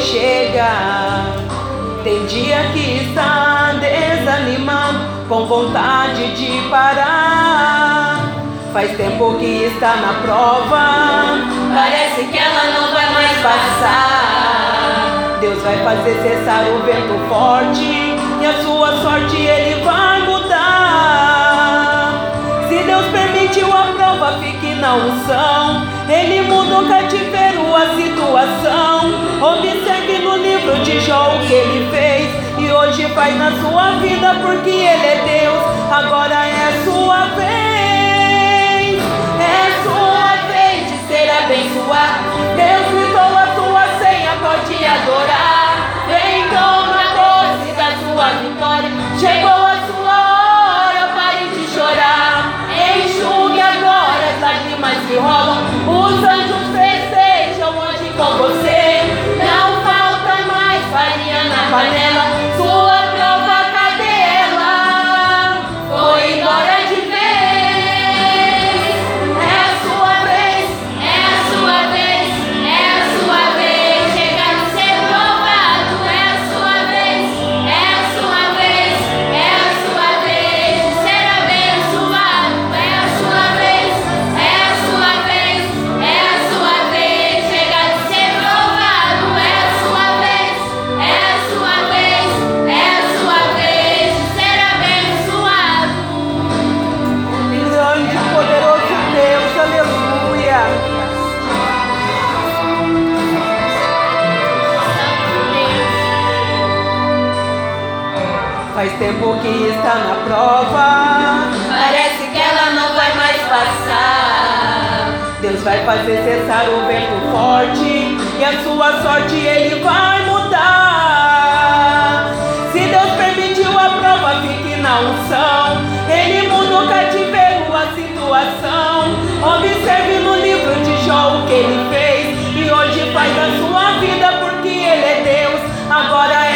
chegar. Tem dia que está desanimado, com vontade de parar. Faz tempo que está na prova, parece que ela não vai mais passar. Deus vai fazer cessar o vento forte e a sua sorte ele vai mudar. Se Deus permitiu a prova, fique na unção. Ele mudou o cativeiro, a situação. Observe no livro de Jó o que ele fez. E hoje faz na sua vida porque ele é Deus. Agora é sua vez. É sua vez de ser abençoado. Deus gritou a sua senha, pode adorar. Fazer cessar o vento forte e a sua sorte ele vai mudar. Se Deus permitiu a prova, fique na unção. Ele muda o cativeiro, a situação. Observe no livro de Jó o que ele fez. E hoje faz a sua vida porque ele é Deus. Agora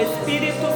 Espírito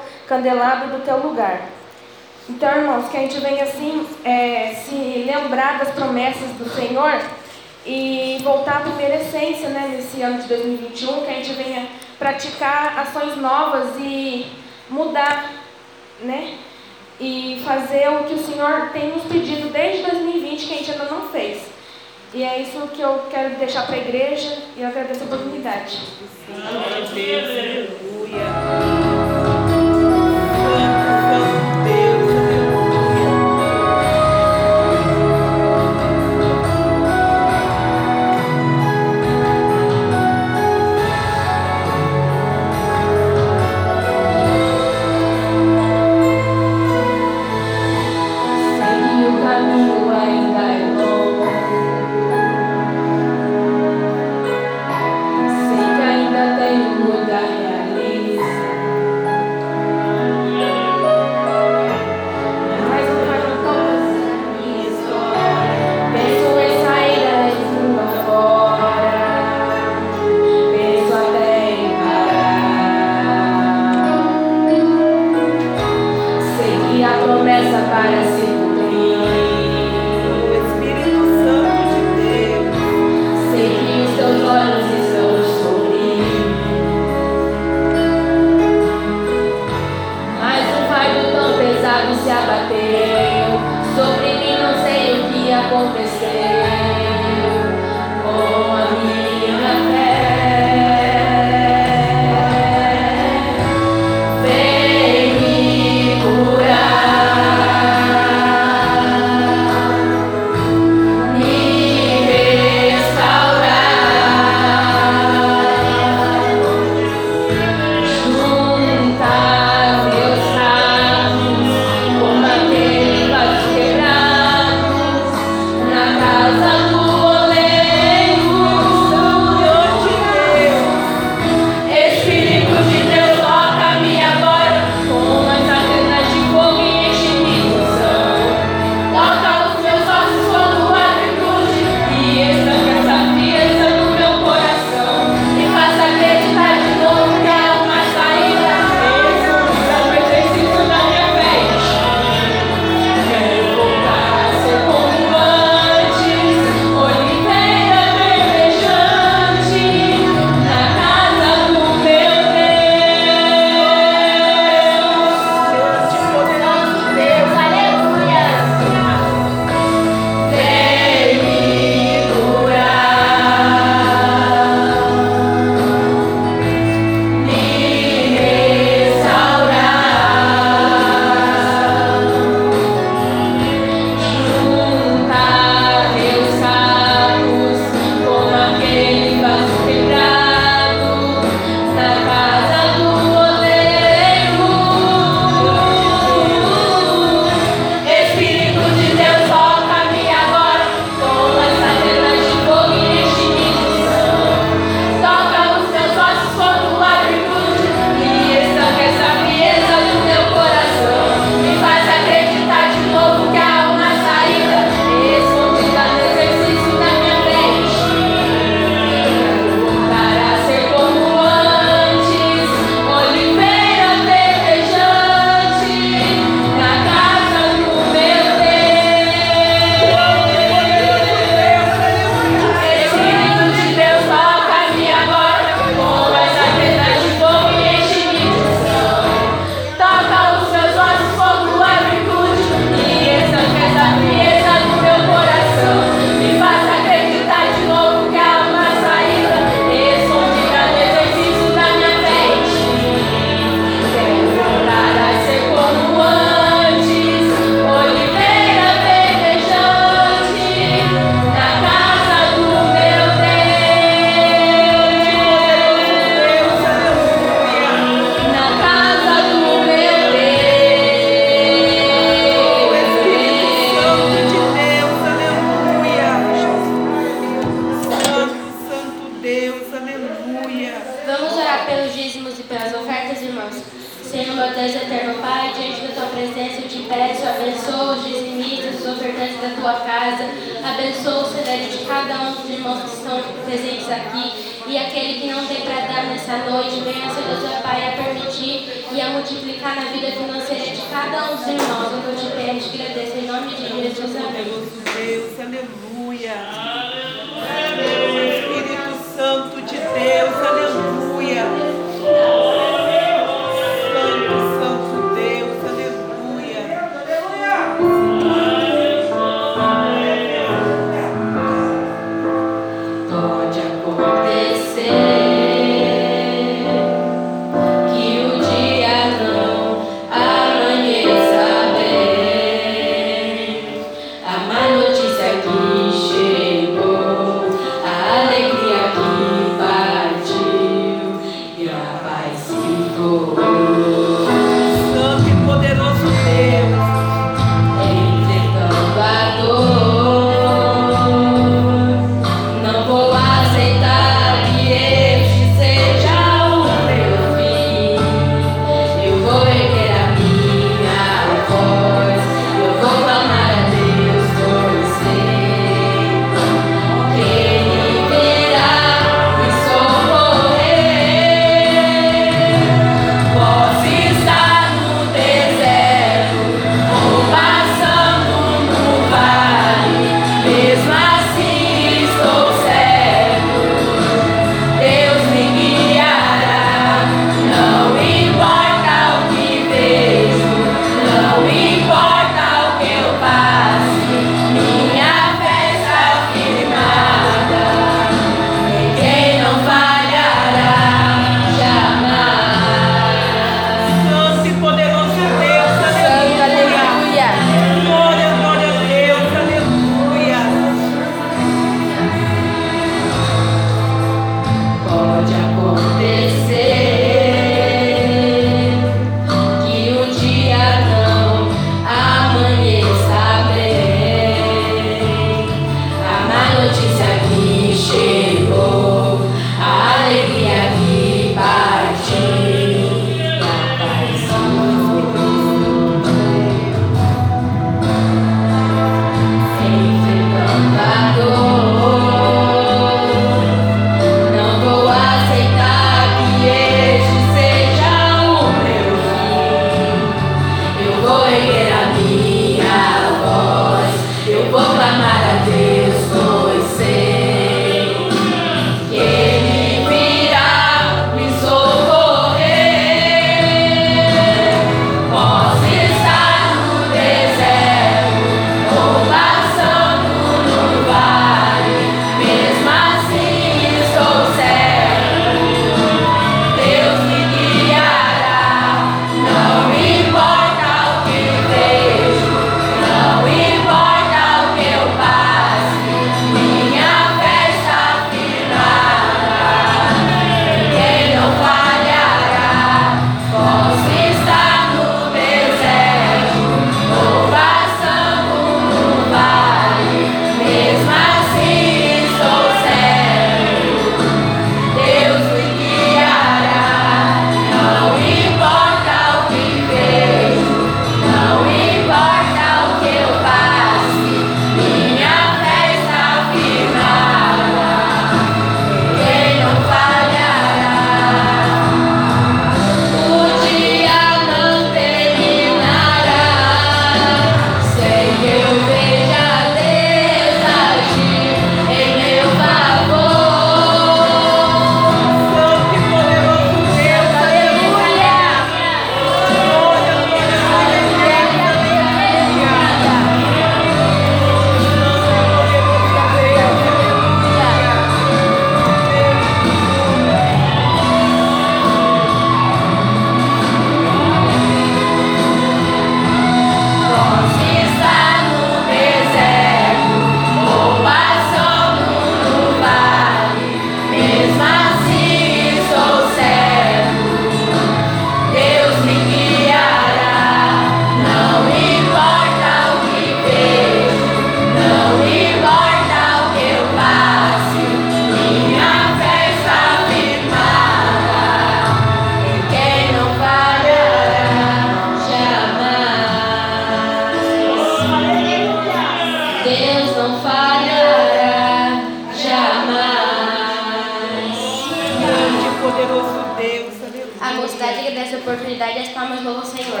oportunidade as palmas louvam o Senhor.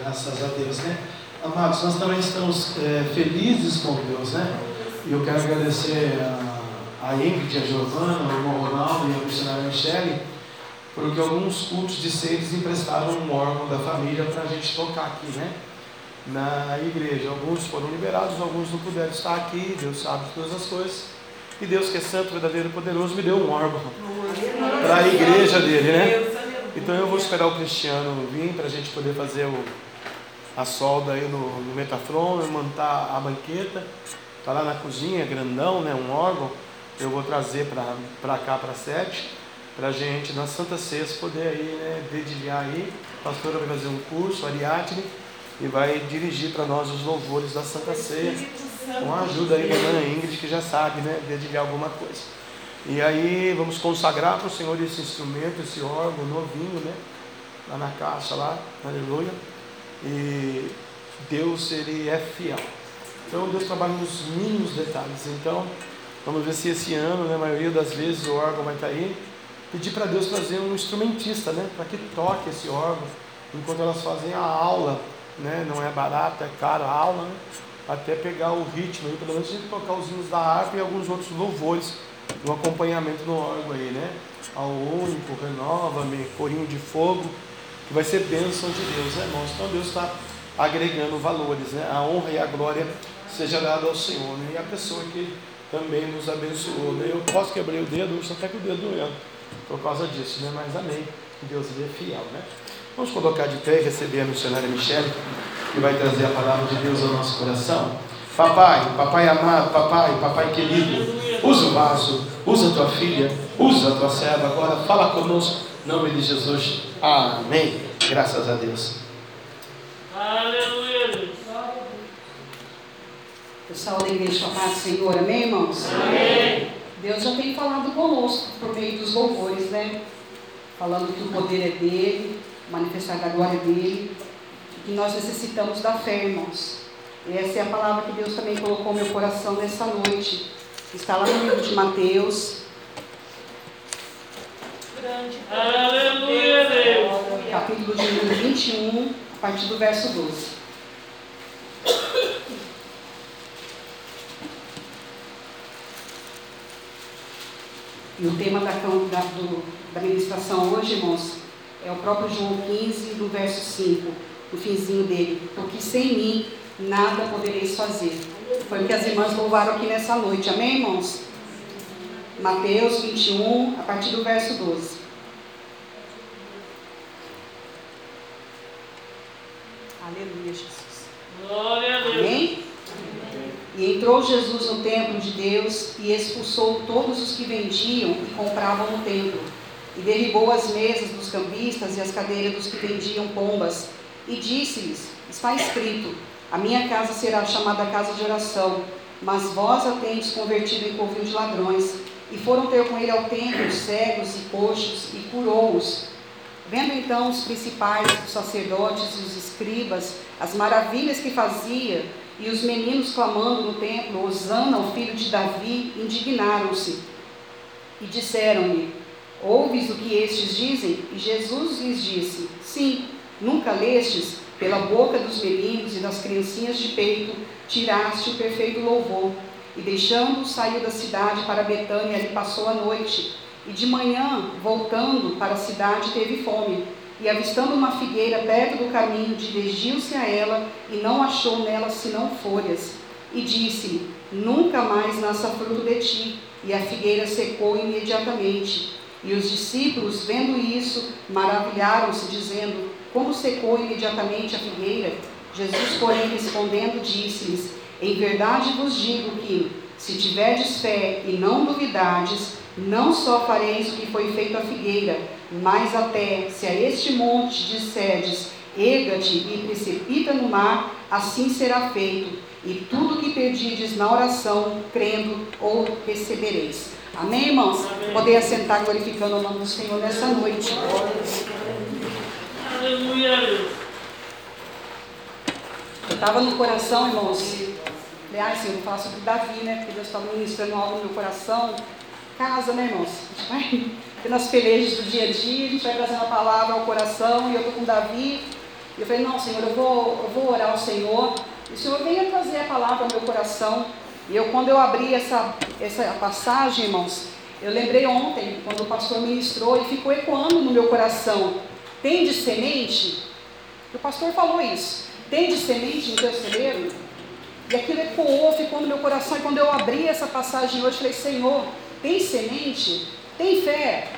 Graças a Deus, né? Amados, nós também estamos é, felizes com Deus, né? E eu quero agradecer a, a Ingrid, a Giovana, o irmão Ronaldo e a missionária Michele, porque alguns cultos de seres emprestaram um órgão da família para a gente tocar aqui, né? Na igreja. Alguns foram liberados, alguns não puderam estar aqui, Deus sabe de todas as coisas. E Deus, que é santo, verdadeiro e poderoso, me deu um órgão para a igreja dele, né? Então eu vou esperar o Cristiano vir para a gente poder fazer o, a solda aí no, no Metafron, montar a banqueta. Está lá na cozinha, grandão, né? Um órgão. Eu vou trazer para cá, para sete, para a gente, na Santa Ceia, poder aí, né? Dedilhar aí. A pastora vai fazer um curso, Ariadne, e vai dirigir para nós os louvores da Santa Ceia. Com a ajuda aí da Ana Ingrid, que já sabe, né? Dedilhar alguma coisa. E aí vamos consagrar para o Senhor esse instrumento, esse órgão novinho, né? Lá na caixa, lá, aleluia. E Deus, Ele é fiel. Então Deus trabalha nos mínimos detalhes. Então, vamos ver se esse ano, né, a maioria das vezes, o órgão vai estar aí. Pedir para Deus trazer um instrumentista, né? Para que toque esse órgão, enquanto elas fazem a aula, né? Não é barato, é caro a aula, né? Até pegar o ritmo aí, pelo menos a gente tocar os hinos da harpa e alguns outros louvores no acompanhamento no órgão aí, né? Ao único, renova-me, corinho de fogo, que vai ser bênção de Deus, né, irmãos? Então Deus está agregando valores, né? A honra e a glória seja dada ao Senhor, né? E a pessoa que também nos abençoou, né? Eu posso quebrar o dedo, hoje até com o dedo doendo, por causa disso, né? Mas amém, Deus é fiel, né? Vamos colocar de pé e receber a missionária Michele, que vai trazer a palavra de Deus ao nosso coração. Papai, papai amado, papai, papai querido, usa o vaso, usa a tua filha, usa a tua serva agora, fala conosco, em nome de Jesus. Amém. Graças a Deus. Aleluia. Pessoal da igreja, amado Senhor, amém, irmãos? Amém. Deus já tem falado conosco por meio dos louvores, né? Falando que o poder é dele, manifestar a glória dele, que nós necessitamos da fé, irmãos. E essa é a palavra que Deus também colocou no meu coração nessa noite. Está lá no livro de Mateus. Aleluia, Deus. Capítulo de número 21, a partir do verso 12. E o tema da, da, do, da ministração hoje, irmãos, é o próprio João 15, do verso 5, o finzinho dele. Porque sem mim nada podereis fazer. Foi o que as irmãs louvaram aqui nessa noite. Amém, irmãos? Mateus 21, a partir do verso 12. Aleluia, Jesus. Glória a Deus. Amém? E entrou Jesus no templo de Deus e expulsou todos os que vendiam e compravam no templo. E derribou as mesas dos cambistas e as cadeiras dos que vendiam pombas. E disse-lhes: Está escrito: A minha casa será chamada casa de oração, mas vós a tendes convertido em covil de ladrões. E foram ter com ele ao templo os cegos e coxos e curou-os. Vendo então os principais, os sacerdotes e os escribas, as maravilhas que fazia, e os meninos clamando no templo, Osana, o filho de Davi, indignaram-se e disseram-lhe: Ouves o que estes dizem? E Jesus lhes disse: Sim, nunca lestes, pela boca dos meninos e das criancinhas de peito, tiraste o perfeito louvor. E deixando, saiu da cidade para Betânia ali passou a noite. E de manhã, voltando para a cidade, teve fome. E avistando uma figueira perto do caminho, dirigiu-se a ela e não achou nela senão folhas. E disse-lhe: Nunca mais nasça fruto de ti. E a figueira secou imediatamente. E os discípulos, vendo isso, maravilharam-se, dizendo: Como secou imediatamente a figueira? Jesus, porém, respondendo, disse-lhes: Em verdade vos digo que, se tiverdes fé e não duvidardes, não só fareis o que foi feito à figueira, mas até, se a este monte disserdes, erga-te e precipita no mar, assim será feito. E tudo que pedides na oração, crendo, ou recebereis. Amém, irmãos? Amém. Poder assentar glorificando o nome do Senhor nessa noite. Aleluia. Eu estava no coração, irmãos, ai Senhor, vou falar sobre Davi, né? Porque Deus estava ministrando algo no meu coração. Casa, né, irmãos? A gente vai tendo as pelejas do dia a dia, a gente vai trazendo a palavra ao coração, e eu estou com Davi. E eu falei, não, Senhor, eu vou, eu vou orar ao Senhor. E o Senhor venha trazer a palavra ao meu coração. E eu, quando eu abri essa, essa passagem, irmãos, eu lembrei ontem, quando o pastor ministrou, e ficou ecoando no meu coração. Tem de semente? O pastor falou isso. Tem de semente no teu celeiro? E aquilo ecoou, ficou no meu coração. E quando eu abri essa passagem hoje, falei, Senhor, tem semente? Tem fé?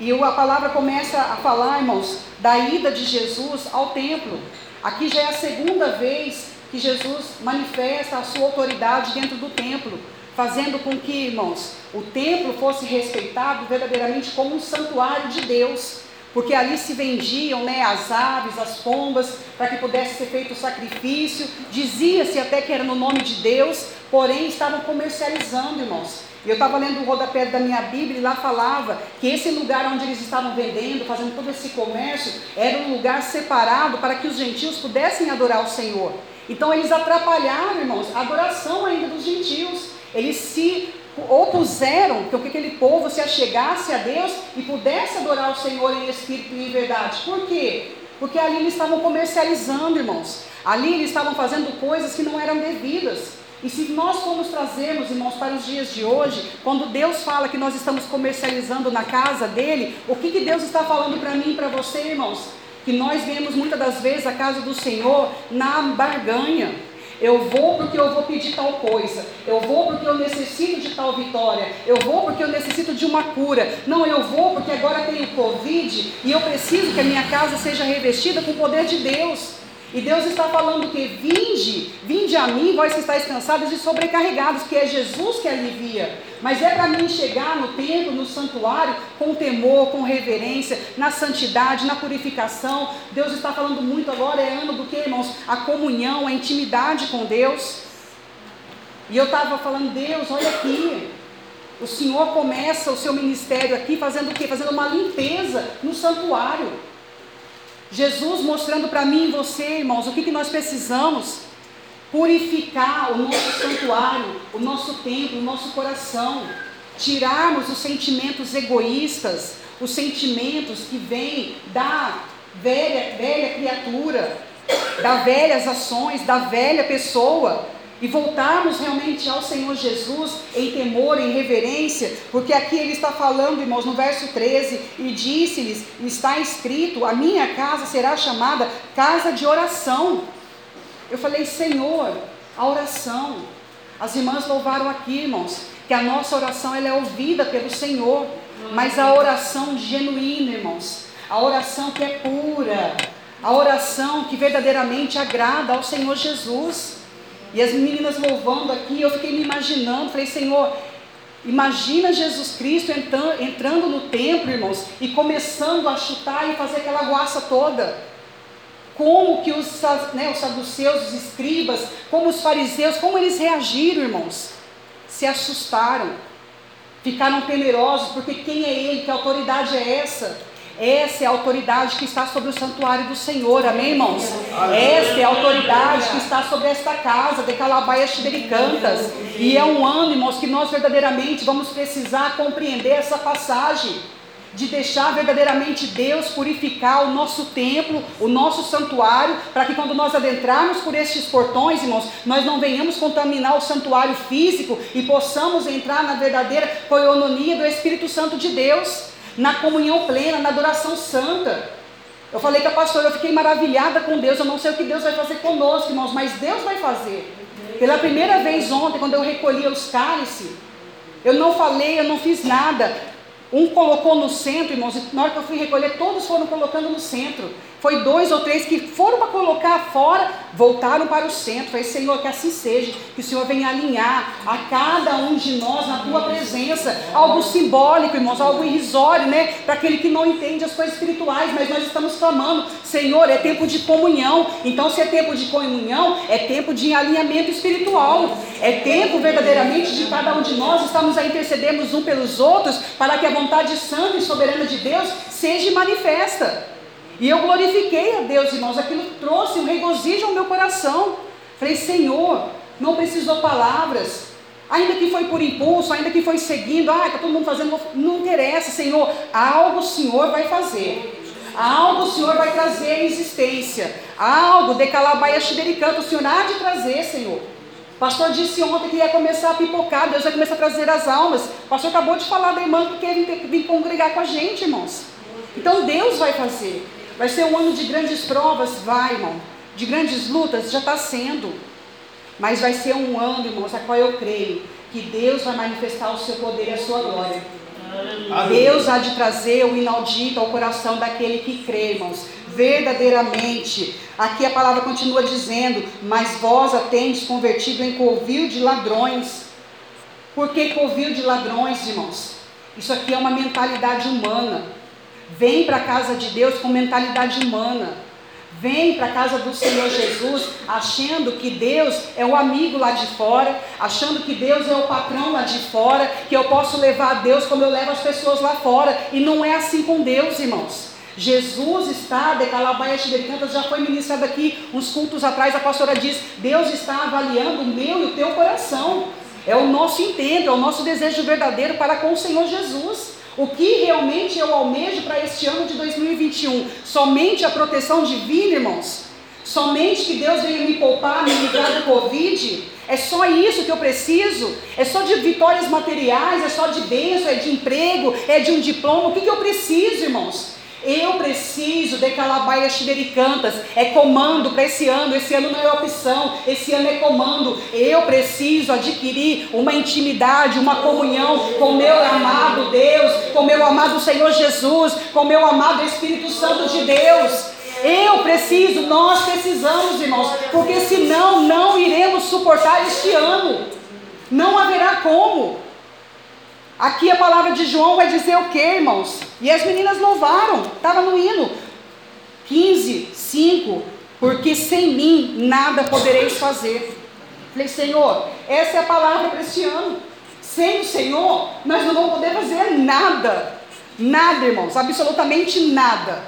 E a palavra começa a falar, irmãos, da ida de Jesus ao templo. Aqui já é a segunda vez que Jesus manifesta a sua autoridade dentro do templo, fazendo com que, irmãos, o templo fosse respeitado verdadeiramente como um santuário de Deus porque ali se vendiam né, as aves, as pombas, para que pudesse ser feito o sacrifício. Dizia-se até que era no nome de Deus, porém estavam comercializando, irmãos. Eu estava lendo o rodapé da minha Bíblia e lá falava que esse lugar onde eles estavam vendendo, fazendo todo esse comércio, era um lugar separado para que os gentios pudessem adorar o Senhor. Então eles atrapalharam, irmãos, a adoração ainda dos gentios. Eles se opuseram que aquele povo se achegasse a Deus e pudesse adorar o Senhor em espírito e em verdade. Por quê? Porque ali eles estavam comercializando, irmãos. Ali eles estavam fazendo coisas que não eram devidas. E se nós formos trazermos, irmãos, para os dias de hoje, quando Deus fala que nós estamos comercializando na casa dele, o que, que Deus está falando para mim e para você, irmãos? Que nós vemos muitas das vezes a casa do Senhor na barganha. Eu vou porque eu vou pedir tal coisa. Eu vou porque eu necessito de tal vitória. Eu vou porque eu necessito de uma cura. Não, eu vou porque agora tenho Covid e eu preciso que a minha casa seja revestida com o poder de Deus. E Deus está falando que vinde, vinde a mim, vós que estáis cansados e sobrecarregados, que é Jesus que alivia. Mas é para mim chegar no templo, no santuário, com temor, com reverência, na santidade, na purificação. Deus está falando muito agora, é ano do que, irmãos? A comunhão, a intimidade com Deus. E eu estava falando, Deus, olha aqui. O Senhor começa o seu ministério aqui fazendo o quê? Fazendo uma limpeza no santuário. Jesus mostrando para mim e você, irmãos, o que, que nós precisamos. Purificar o nosso santuário, o nosso templo, o nosso coração, tirarmos os sentimentos egoístas, os sentimentos que vêm da velha, velha criatura, das velhas ações, da velha pessoa, e voltarmos realmente ao Senhor Jesus em temor, em reverência, porque aqui ele está falando, irmãos, no verso 13, e disse-lhes: está escrito, a minha casa será chamada casa de oração. Eu falei, Senhor, a oração. As irmãs louvaram aqui, irmãos, que a nossa oração ela é ouvida pelo Senhor, mas a oração genuína, irmãos, a oração que é pura, a oração que verdadeiramente agrada ao Senhor Jesus. E as meninas louvando aqui, eu fiquei me imaginando, falei, Senhor, imagina Jesus Cristo entrando, entrando no templo, irmãos, e começando a chutar e fazer aquela guaça toda. Como que os, né, os saduceus, os escribas, como os fariseus, como eles reagiram, irmãos? Se assustaram, ficaram temerosos, porque quem é ele, que autoridade é essa? Essa é a autoridade que está sobre o santuário do Senhor, amém, irmãos? Essa é a autoridade que está sobre esta casa, de Calabaias Tibericantas. E é um ano, irmãos, que nós verdadeiramente vamos precisar compreender essa passagem de deixar verdadeiramente Deus purificar o nosso templo, o nosso santuário, para que quando nós adentrarmos por estes portões, irmãos, nós não venhamos contaminar o santuário físico e possamos entrar na verdadeira coinonia do Espírito Santo de Deus na comunhão plena, na adoração santa. Eu falei com a pastora, eu fiquei maravilhada com Deus. Eu não sei o que Deus vai fazer conosco, irmãos, mas Deus vai fazer. Pela primeira vez ontem, quando eu recolhia os cálices, eu não falei, eu não fiz nada. Um colocou no centro, irmãos, e na hora que eu fui recolher, todos foram colocando no centro. Foi dois ou três que foram para colocar fora, voltaram para o centro. Falei, Senhor, que assim seja, que o Senhor venha alinhar a cada um de nós na tua presença. Algo simbólico, irmãos, algo irrisório, né? Para aquele que não entende as coisas espirituais, mas nós estamos clamando, Senhor, é tempo de comunhão. Então, se é tempo de comunhão, é tempo de alinhamento espiritual. É tempo verdadeiramente de cada um de nós estamos a intercedermos um pelos outros para que a vontade santa e soberana de Deus seja manifesta. E eu glorifiquei a Deus, irmãos, aquilo trouxe um regozijo ao meu coração. Falei, Senhor, não precisou palavras. Ainda que foi por impulso, ainda que foi seguindo, ah, está todo mundo fazendo, não interessa, Senhor, algo o Senhor vai fazer. Algo o Senhor vai trazer à existência. Algo de Calabaia Xidericanto, o Senhor há de trazer, Senhor. O pastor disse ontem que ia começar a pipocar, Deus vai começar a trazer as almas. O pastor acabou de falar da irmã que quer vir, vir congregar com a gente, irmãos. Então Deus vai fazer. Vai ser um ano de grandes provas? Vai, irmão. De grandes lutas? Já está sendo. Mas vai ser um ano, irmãos, a qual eu creio que Deus vai manifestar o seu poder e a sua glória. Deus há de trazer o inaudito ao coração daquele que crê, irmãos. Verdadeiramente. Aqui a palavra continua dizendo: Mas vós a tendes convertido em covil de ladrões. Por que covil de ladrões, irmãos? Isso aqui é uma mentalidade humana. Vem para a casa de Deus com mentalidade humana. Vem para a casa do Senhor Jesus achando que Deus é o amigo lá de fora, achando que Deus é o patrão lá de fora, que eu posso levar a Deus como eu levo as pessoas lá fora. E não é assim com Deus, irmãos. Jesus está, de Calabaia Cantas já foi ministrado aqui uns cultos atrás, a pastora diz: Deus está avaliando o meu e o teu coração. É o nosso intento, é o nosso desejo verdadeiro para com o Senhor Jesus. O que realmente eu almejo para este ano de 2021? Somente a proteção divina, irmãos? Somente que Deus venha me poupar, me livrar do Covid? É só isso que eu preciso? É só de vitórias materiais? É só de bênção? É de emprego? É de um diploma? O que, que eu preciso, irmãos? Eu preciso de Calabaia Cantas. É comando para esse ano. Esse ano não é opção. Esse ano é comando. Eu preciso adquirir uma intimidade, uma comunhão com meu amado Deus, com meu amado Senhor Jesus, com meu amado Espírito Santo de Deus. Eu preciso, nós precisamos, irmãos, porque senão não iremos suportar este ano. Não haverá como. Aqui a palavra de João vai dizer o que, irmãos? E as meninas louvaram, estava no hino 15, 5, porque sem mim nada podereis fazer. Falei, Senhor, essa é a palavra para este ano. Sem o Senhor, nós não vamos poder fazer nada. Nada, irmãos, absolutamente nada.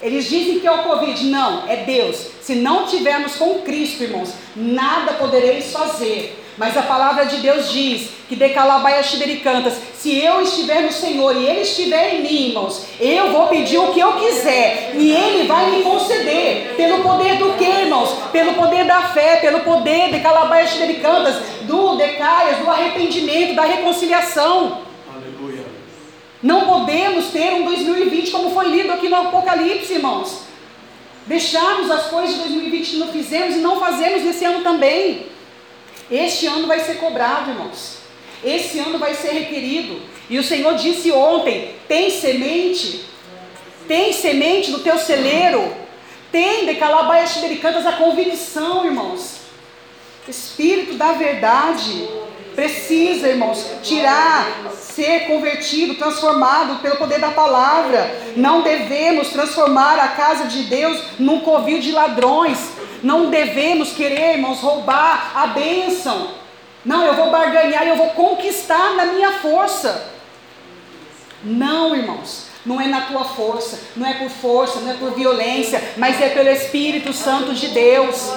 Eles dizem que é o Covid. Não, é Deus. Se não tivermos com Cristo, irmãos, nada podereis fazer. Mas a palavra de Deus diz que decalabaia cantas, se eu estiver no Senhor e Ele estiver em mim, irmãos, eu vou pedir o que eu quiser e Ele vai me conceder. Pelo poder do que, irmãos? Pelo poder da fé, pelo poder de calabaia cantas, do decaias, do arrependimento, da reconciliação. Aleluia. Não podemos ter um 2020 como foi lido aqui no Apocalipse, irmãos. Deixarmos as coisas de 2020 que não fizemos e não fazemos nesse ano também. Este ano vai ser cobrado, irmãos. Esse ano vai ser requerido. E o Senhor disse ontem: tem semente? Tem semente no teu celeiro? Tem de calabaias americanas a convicção, irmãos. Espírito da verdade. Precisa, irmãos, tirar, ser convertido, transformado pelo poder da palavra. Não devemos transformar a casa de Deus num covil de ladrões. Não devemos querer, irmãos, roubar a bênção. Não, eu vou barganhar, eu vou conquistar na minha força. Não, irmãos, não é na tua força, não é por força, não é por violência, mas é pelo Espírito Santo de Deus.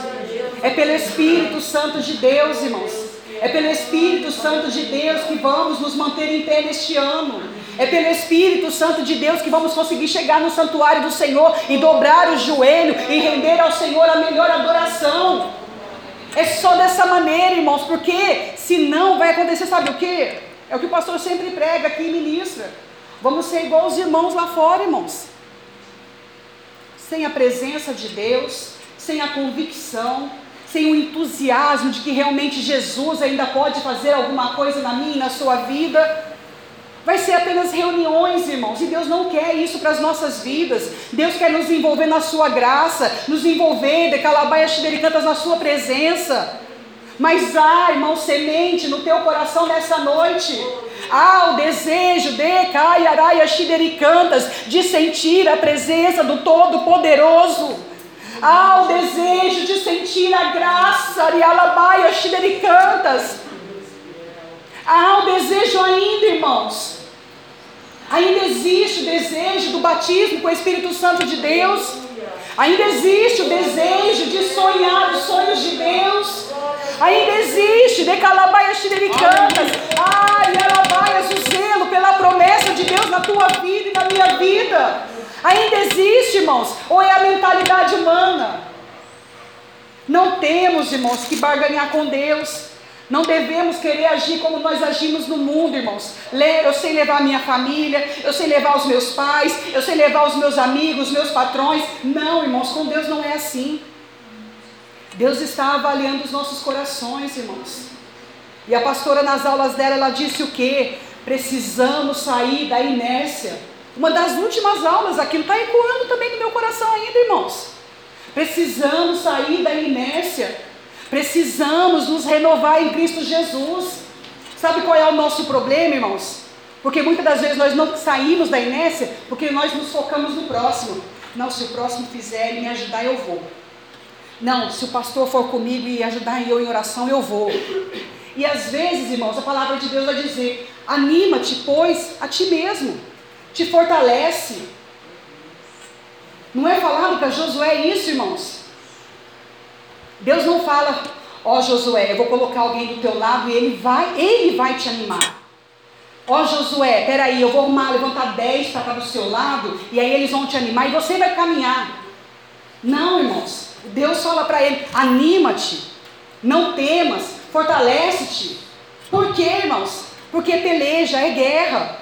É pelo Espírito Santo de Deus, irmãos. É pelo Espírito Santo de Deus que vamos nos manter em pé neste ano. É pelo Espírito Santo de Deus que vamos conseguir chegar no santuário do Senhor e dobrar o joelho e render ao Senhor a melhor adoração. É só dessa maneira, irmãos, porque senão vai acontecer, sabe o que? É o que o pastor sempre prega aqui e ministra. Vamos ser igual os irmãos lá fora, irmãos. Sem a presença de Deus, sem a convicção, sem o entusiasmo de que realmente Jesus ainda pode fazer alguma coisa na minha e na sua vida. Vai ser apenas reuniões, irmãos, e Deus não quer isso para as nossas vidas. Deus quer nos envolver na sua graça, nos envolver, de calabaias cantas na sua presença. Mas há, irmão, semente no teu coração nessa noite. Há o desejo de caiaraia cantas de sentir a presença do Todo-Poderoso. Há o desejo de sentir a graça, de alabaia, cantas. Há o desejo ainda, irmãos. Ainda existe o desejo do batismo com o Espírito Santo de Deus. Ainda existe o desejo de sonhar os sonhos de Deus. Ainda existe, decalabaias tiriricanas. Ai, alabaias o zelo pela promessa de Deus na tua vida e na minha vida. Ainda existe, irmãos, ou é a mentalidade humana? Não temos, irmãos, que barganhar com Deus. Não devemos querer agir como nós agimos no mundo, irmãos. Eu sei levar minha família, eu sei levar os meus pais, eu sei levar os meus amigos, os meus patrões. Não, irmãos, com Deus não é assim. Deus está avaliando os nossos corações, irmãos. E a pastora nas aulas dela, ela disse o quê? Precisamos sair da inércia. Uma das últimas aulas, aquilo está ecoando também no meu coração ainda, irmãos. Precisamos sair da inércia. Precisamos nos renovar em Cristo Jesus. Sabe qual é o nosso problema, irmãos? Porque muitas das vezes nós não saímos da inércia porque nós nos focamos no próximo. Não, se o próximo fizer me ajudar, eu vou. Não, se o pastor for comigo e ajudar eu em oração, eu vou. E às vezes, irmãos, a palavra de Deus vai dizer: anima-te, pois, a ti mesmo, te fortalece. Não é falado para Josué isso, irmãos? Deus não fala, ó oh, Josué, eu vou colocar alguém do teu lado e ele vai, ele vai te animar. Ó oh, Josué, peraí, eu vou arrumar, levantar dez para estar do seu lado, e aí eles vão te animar e você vai caminhar. Não, irmãos. Deus fala para ele: anima-te, não temas, fortalece-te. Por quê, irmãos? Porque peleja, é guerra.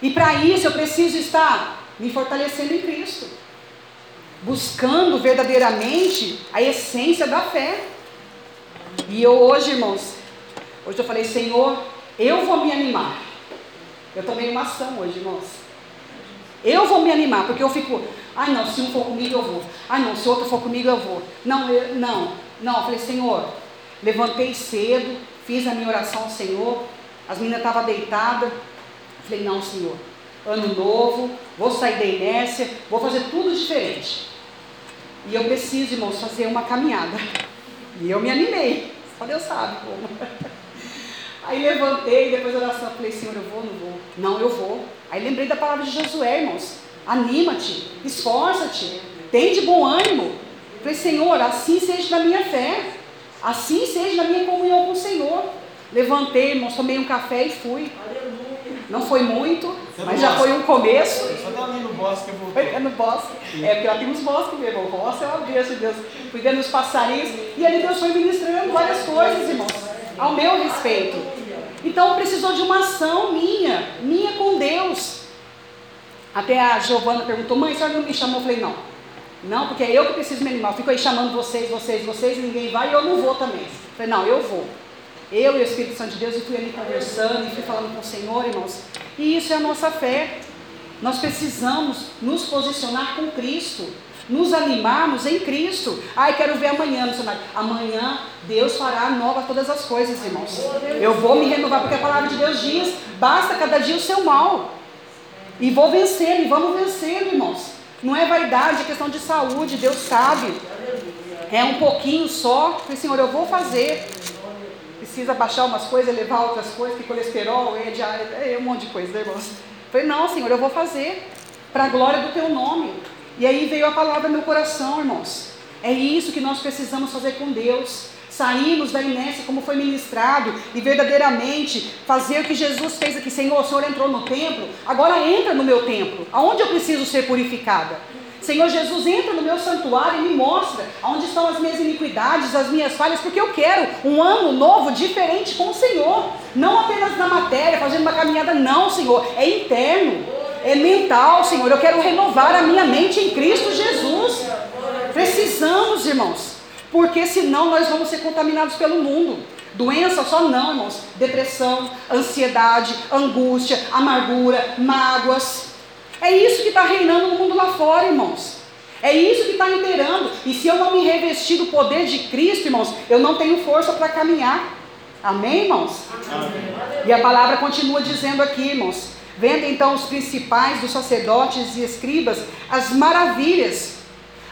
E para isso eu preciso estar me fortalecendo em Cristo buscando verdadeiramente a essência da fé. E eu hoje, irmãos, hoje eu falei, Senhor, eu vou me animar. Eu tomei uma ação hoje, irmãos. Eu vou me animar, porque eu fico, ai não, se um for comigo eu vou. Ai não, se outro for comigo eu vou. Não, eu, não, não. Eu falei, Senhor, levantei cedo, fiz a minha oração ao Senhor. As meninas estavam deitadas. Falei, não, Senhor, ano novo, vou sair da inércia, vou fazer tudo diferente. E eu preciso, irmãos, fazer uma caminhada. E eu me animei, só Deus sabe como. Aí levantei, depois da oração, falei, Senhor, eu vou ou não vou? Não, eu vou. Aí lembrei da palavra de Josué, irmãos. Anima-te, esforça-te, tem de bom ânimo. Falei, Senhor, assim seja na minha fé, assim seja na minha comunhão com o Senhor. Levantei, irmãos, tomei um café e fui. Não foi muito, mas já foi um começo. Só tá ali no bosque, eu Foi é no bosque. É, porque lá tem uns bosques mesmo. O roça é uma bênção de Deus. Fui vendo os passarinhos. E ali Deus foi ministrando várias coisas, irmãos, ao meu respeito. Então precisou de uma ação minha, minha com Deus. Até a Giovana perguntou, mãe, a senhora não me chamou? Eu falei, não. Não, porque é eu que preciso me animar. Eu fico aí chamando vocês, vocês, vocês, ninguém vai e eu não vou também. Eu falei, não, eu vou. Eu e o Espírito Santo de Deus, e fui ali conversando, e fui falando com o Senhor, irmãos. E isso é a nossa fé. Nós precisamos nos posicionar com Cristo, nos animarmos em Cristo. Ai, quero ver amanhã, missionário. Amanhã Deus fará nova todas as coisas, irmãos. Eu vou me renovar, porque a palavra de Deus diz: basta cada dia o seu mal. E vou vencer, e vamos vencer, irmãos. Não é vaidade, é questão de saúde, Deus sabe. É um pouquinho só. Senhor, eu vou fazer precisa baixar umas coisas, levar outras coisas, que colesterol, é, é um monte de coisa, né, irmãos? Falei, não, Senhor, eu vou fazer, para a glória do teu nome. E aí veio a palavra no meu coração, irmãos. É isso que nós precisamos fazer com Deus. Sairmos da inércia como foi ministrado e verdadeiramente fazer o que Jesus fez aqui. Senhor, o Senhor entrou no templo, agora entra no meu templo. Aonde eu preciso ser purificada? Senhor Jesus, entra no meu santuário e me mostra onde estão as minhas iniquidades, as minhas falhas, porque eu quero um ano novo diferente com o Senhor. Não apenas na matéria, fazendo uma caminhada, não, Senhor. É interno, é mental, Senhor. Eu quero renovar a minha mente em Cristo Jesus. Precisamos, irmãos, porque senão nós vamos ser contaminados pelo mundo. Doença só não, irmãos. Depressão, ansiedade, angústia, amargura, mágoas. É isso que está reinando no mundo lá fora, irmãos. É isso que está inteirando. E se eu não me revestir do poder de Cristo, irmãos, eu não tenho força para caminhar. Amém, irmãos? Amém. E a palavra continua dizendo aqui, irmãos. Vendo então os principais dos sacerdotes e escribas as maravilhas,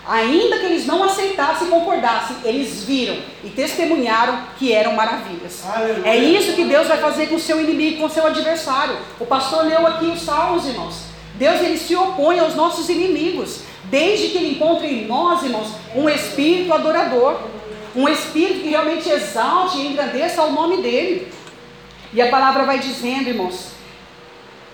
ainda que eles não aceitassem e concordassem, eles viram e testemunharam que eram maravilhas. Aleluia. É isso que Deus vai fazer com o seu inimigo, com o seu adversário. O pastor leu aqui os salmos, irmãos. Deus ele se opõe aos nossos inimigos, desde que ele encontre em nós, irmãos, um espírito adorador. Um espírito que realmente exalte e engrandeça o nome dele. E a palavra vai dizendo, irmãos,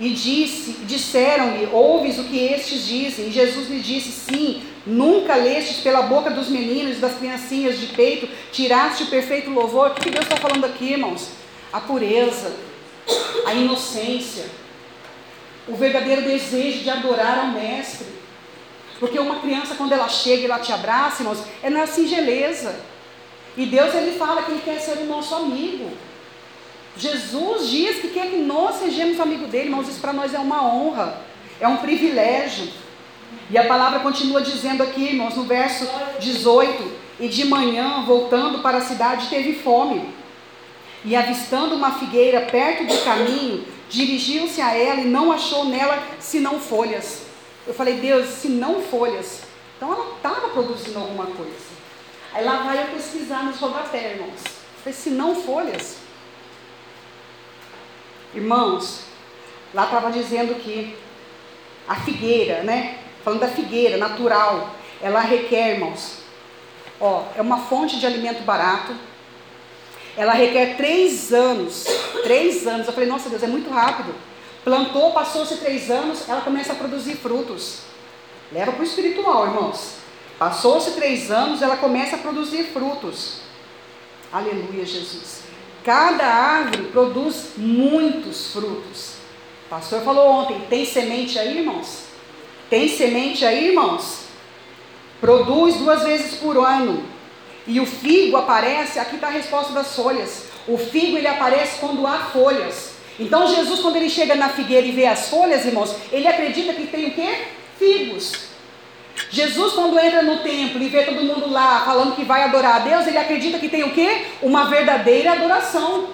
e disse, disseram-lhe, ouves o que estes dizem? E Jesus lhe disse, sim, nunca lestes pela boca dos meninos das criancinhas de peito, tiraste o perfeito louvor. O que Deus está falando aqui, irmãos? A pureza, a inocência, o verdadeiro desejo de adorar ao Mestre. Porque uma criança, quando ela chega e ela te abraça, irmãos, é na singeleza. E Deus, Ele fala que Ele quer ser o nosso amigo. Jesus diz que quer que nós sejamos amigos dele, irmãos, isso para nós é uma honra, é um privilégio. E a palavra continua dizendo aqui, irmãos, no verso 18: E de manhã, voltando para a cidade, teve fome. E avistando uma figueira perto do caminho, dirigiu-se a ela e não achou nela senão folhas. Eu falei, Deus, se não folhas, então ela estava produzindo alguma coisa. Aí lá vai eu pesquisar nos rodapés, irmãos. Eu falei, se não folhas, Irmãos, lá estava dizendo que a figueira, né? Falando da figueira natural, ela requer, irmãos, ó, é uma fonte de alimento barato. Ela requer três anos. Três anos. Eu falei, nossa Deus, é muito rápido. Plantou, passou-se três anos, ela começa a produzir frutos. Leva para o espiritual, irmãos. Passou-se três anos, ela começa a produzir frutos. Aleluia, Jesus. Cada árvore produz muitos frutos. O pastor falou ontem: tem semente aí, irmãos? Tem semente aí, irmãos? Produz duas vezes por ano. E o figo aparece, aqui está a resposta das folhas. O figo ele aparece quando há folhas. Então Jesus, quando ele chega na figueira e vê as folhas, irmãos, ele acredita que tem o quê? Figos. Jesus, quando entra no templo e vê todo mundo lá falando que vai adorar a Deus, ele acredita que tem o quê? Uma verdadeira adoração.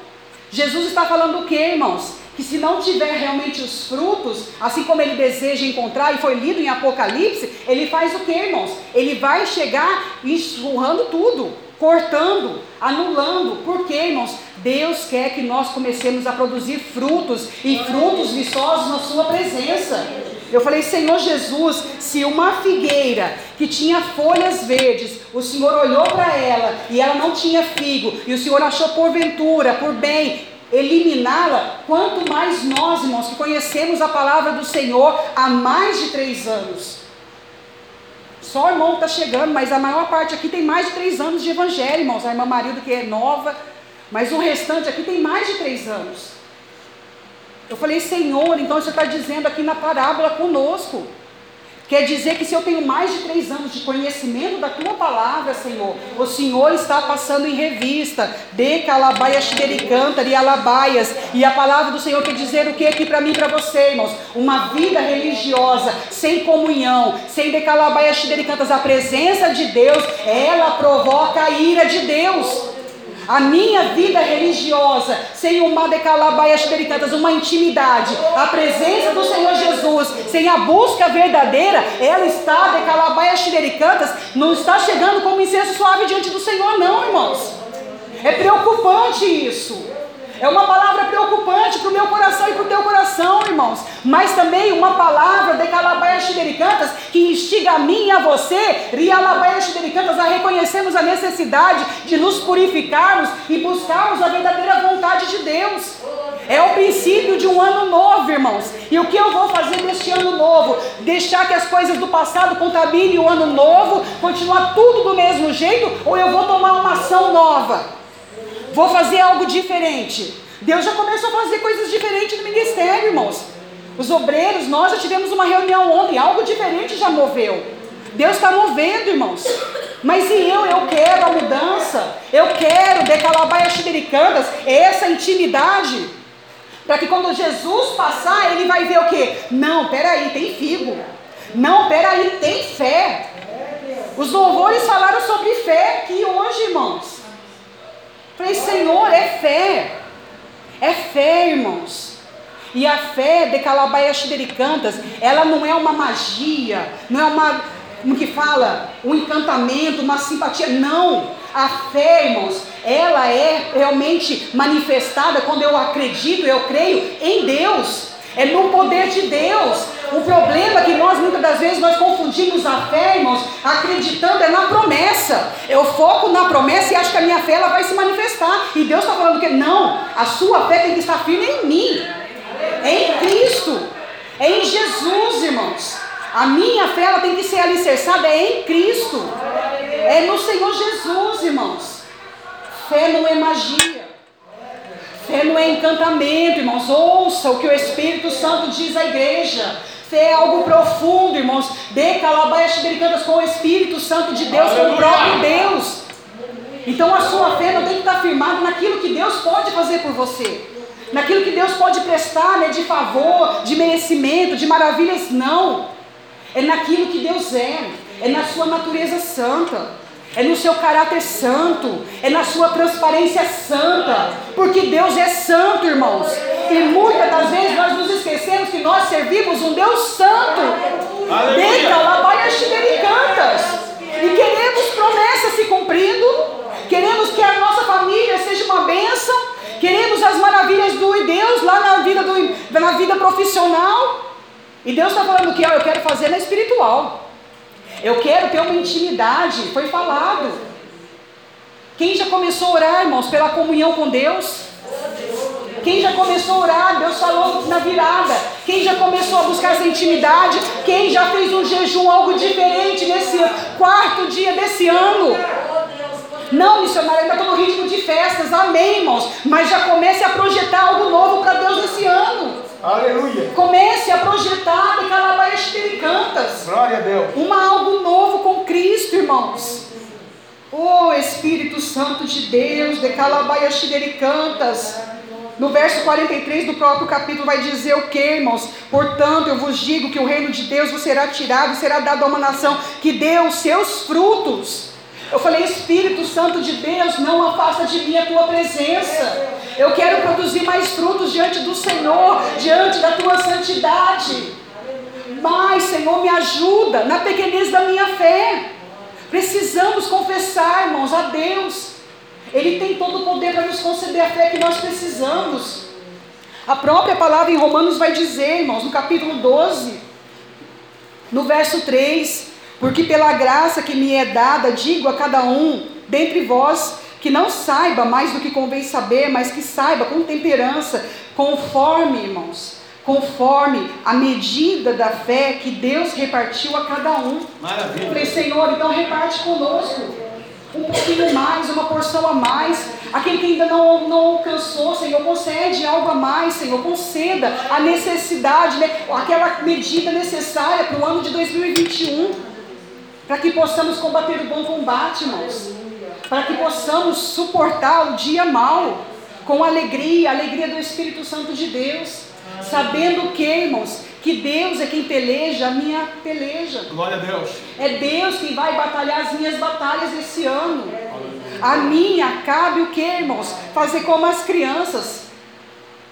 Jesus está falando o quê, irmãos? Que se não tiver realmente os frutos, assim como ele deseja encontrar, e foi lido em Apocalipse, ele faz o quê, irmãos? Ele vai chegar enxurrando tudo, cortando, anulando. Por quê, irmãos? Deus quer que nós comecemos a produzir frutos e frutos viçosos na sua presença. Eu falei, Senhor Jesus, se uma figueira que tinha folhas verdes, o Senhor olhou para ela e ela não tinha figo, e o Senhor achou porventura, por bem, eliminá-la, quanto mais nós, irmãos, que conhecemos a palavra do Senhor há mais de três anos. Só o irmão está chegando, mas a maior parte aqui tem mais de três anos de evangelho, irmãos. A irmã Marilda, que é nova, mas o restante aqui tem mais de três anos. Eu falei, Senhor, então você está dizendo aqui na parábola conosco. Quer dizer que se eu tenho mais de três anos de conhecimento da tua palavra, Senhor, o Senhor está passando em revista, de calabaia xericanta e alabaias, e a palavra do Senhor quer dizer o que aqui para mim e para você, irmãos? Uma vida religiosa, sem comunhão, sem de calabaia xericantas, a presença de Deus, ela provoca a ira de Deus. A minha vida religiosa, sem uma decalabaias pericantas, uma intimidade, a presença do Senhor Jesus, sem a busca verdadeira, ela está, decalabaias pericantas, não está chegando como incenso suave diante do Senhor, não, irmãos. É preocupante isso. É uma palavra preocupante para o meu coração e para o teu coração, irmãos. Mas também uma palavra de Calabaias Xidericantas que instiga a mim e a você, Rialabaias Xidericantas, a reconhecermos a necessidade de nos purificarmos e buscarmos a verdadeira vontade de Deus. É o princípio de um ano novo, irmãos. E o que eu vou fazer neste ano novo? Deixar que as coisas do passado contaminem o ano novo, continuar tudo do mesmo jeito, ou eu vou tomar uma ação nova? Vou fazer algo diferente. Deus já começou a fazer coisas diferentes no ministério, irmãos. Os obreiros, nós já tivemos uma reunião ontem, algo diferente já moveu. Deus está movendo, irmãos. Mas e eu? Eu quero a mudança. Eu quero decalabaia xidericandas, essa intimidade. Para que quando Jesus passar, ele vai ver o quê? Não, peraí, tem figo. Não, peraí, tem fé. Os louvores falaram sobre fé aqui hoje, irmãos. Falei, Senhor, é fé. É fé, irmãos. E a fé de Calabaia Xidericantas, ela não é uma magia, não é uma, como que fala, um encantamento, uma simpatia. Não. A fé, irmãos, ela é realmente manifestada quando eu acredito, eu creio em Deus. É no poder de Deus. O problema é que nós muitas das vezes nós confundimos a fé, irmãos, acreditando é na promessa. Eu foco na promessa e acho que a minha fé ela vai se manifestar. E Deus está falando que não, a sua fé tem que estar firme em mim, em Cristo, em Jesus, irmãos. A minha fé ela tem que ser alicerçada em Cristo, é no Senhor Jesus, irmãos. Fé não é magia. Fé não é encantamento, irmãos. Ouça o que o Espírito Santo diz à igreja. Fé é algo profundo, irmãos. De calabaias cantas com o Espírito Santo de Deus, com o próprio Deus. Então a sua fé não tem que estar firmada naquilo que Deus pode fazer por você. Naquilo que Deus pode prestar, né, de favor, de merecimento, de maravilhas, não. É naquilo que Deus é, é na sua natureza santa é no seu caráter santo, é na sua transparência santa, porque Deus é santo, irmãos. E muitas das vezes nós nos esquecemos que nós servimos um Deus santo. Deita labaias cantas. E queremos promessas se cumprindo, queremos que a nossa família seja uma bênção, queremos as maravilhas do Deus lá na vida, do, na vida profissional. E Deus está falando que ó, eu quero fazer na espiritual. Eu quero ter uma intimidade, foi falado. Quem já começou a orar, irmãos, pela comunhão com Deus? Quem já começou a orar, Deus falou na virada. Quem já começou a buscar essa intimidade? Quem já fez um jejum, algo diferente nesse quarto dia desse ano? Não, missionário, ainda estou no ritmo de festas, amém, irmãos. Mas já comece a projetar algo novo para Deus nesse ano. Aleluia. Comece a projetar de calabaias cantas. Glória a Deus. Uma algo novo com Cristo, irmãos. Oh Espírito Santo de Deus, de calabaias cantas. No verso 43 do próprio capítulo vai dizer o que, irmãos? Portanto, eu vos digo que o reino de Deus vos será tirado e será dado a uma nação que dê os seus frutos. Eu falei, Espírito Santo de Deus, não afasta de mim a tua presença. Eu quero produzir mais frutos diante do Senhor, diante da tua santidade. Mas, Senhor, me ajuda na pequenez da minha fé. Precisamos confessar, irmãos, a Deus. Ele tem todo o poder para nos conceder a fé que nós precisamos. A própria palavra em Romanos vai dizer, irmãos, no capítulo 12, no verso 3: Porque pela graça que me é dada, digo a cada um dentre vós que não saiba mais do que convém saber, mas que saiba com temperança, conforme, irmãos, conforme a medida da fé que Deus repartiu a cada um. Maravilha. falei, Senhor, então reparte conosco um pouquinho mais, uma porção a mais. Aquele que ainda não, não alcançou, Senhor, concede algo a mais, Senhor, conceda a necessidade, né, aquela medida necessária para o ano de 2021, para que possamos combater o bom combate, irmãos para que possamos suportar o dia mal com alegria, a alegria do Espírito Santo de Deus, sabendo que, irmãos, que Deus é quem peleja a minha peleja. Glória a Deus. É Deus quem vai batalhar as minhas batalhas esse ano. A minha cabe o que, irmãos? Fazer como as crianças.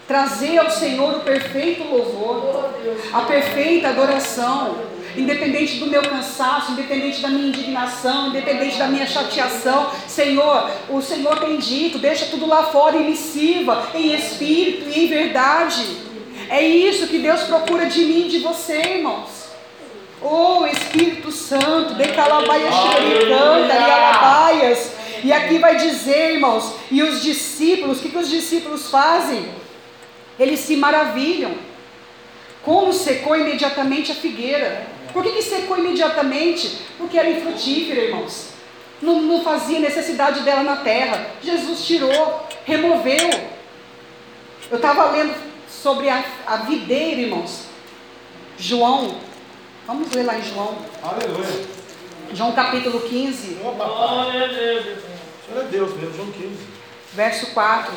Trazer ao Senhor o perfeito louvor, a perfeita adoração independente do meu cansaço, independente da minha indignação, independente da minha chateação, Senhor, o Senhor tem dito, deixa tudo lá fora e me sirva em espírito e em verdade. É isso que Deus procura de mim e de você, irmãos. Oh Espírito Santo, de calabaias canta e alabaias. E aqui vai dizer, irmãos, e os discípulos, o que, que os discípulos fazem? Eles se maravilham. Como secou imediatamente a figueira. Por que, que secou imediatamente? Porque era infrutífera, irmãos. Não, não fazia necessidade dela na terra. Jesus tirou, removeu. Eu estava lendo sobre a, a videira, irmãos. João. Vamos ler lá em João. Aleluia. João capítulo 15. Glória a Deus. Glória a Deus mesmo, João 15. Verso 4.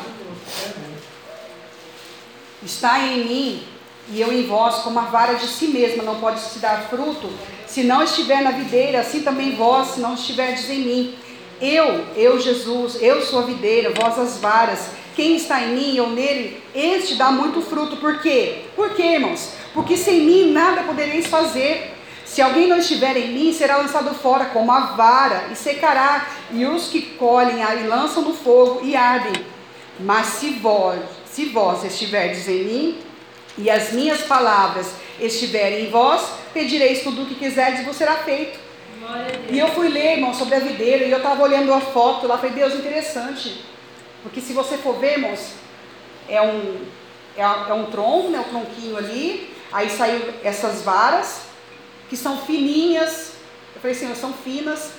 Está em mim e eu em vós, como a vara de si mesma não pode se dar fruto, se não estiver na videira, assim também vós, se não estiverdes em mim. Eu, eu Jesus, eu sou a videira, vós as varas. Quem está em mim, eu nele, este dá muito fruto. Por quê? Por quê, irmãos? Porque sem mim nada podereis fazer. Se alguém não estiver em mim, será lançado fora como a vara e secará, e os que colhem e lançam no fogo e ardem. Mas se vós, se vós estiverdes em mim, e as minhas palavras estiverem em vós, pedireis tudo o que quiserdes e vos será feito. E eu fui ler, irmão, sobre a videira, e eu estava olhando a foto lá, falei, Deus, interessante. Porque se você for ver, irmãos, é um, é, é um tronco, né, um tronquinho ali, aí saiu essas varas, que são fininhas, eu falei, Senhor, são finas,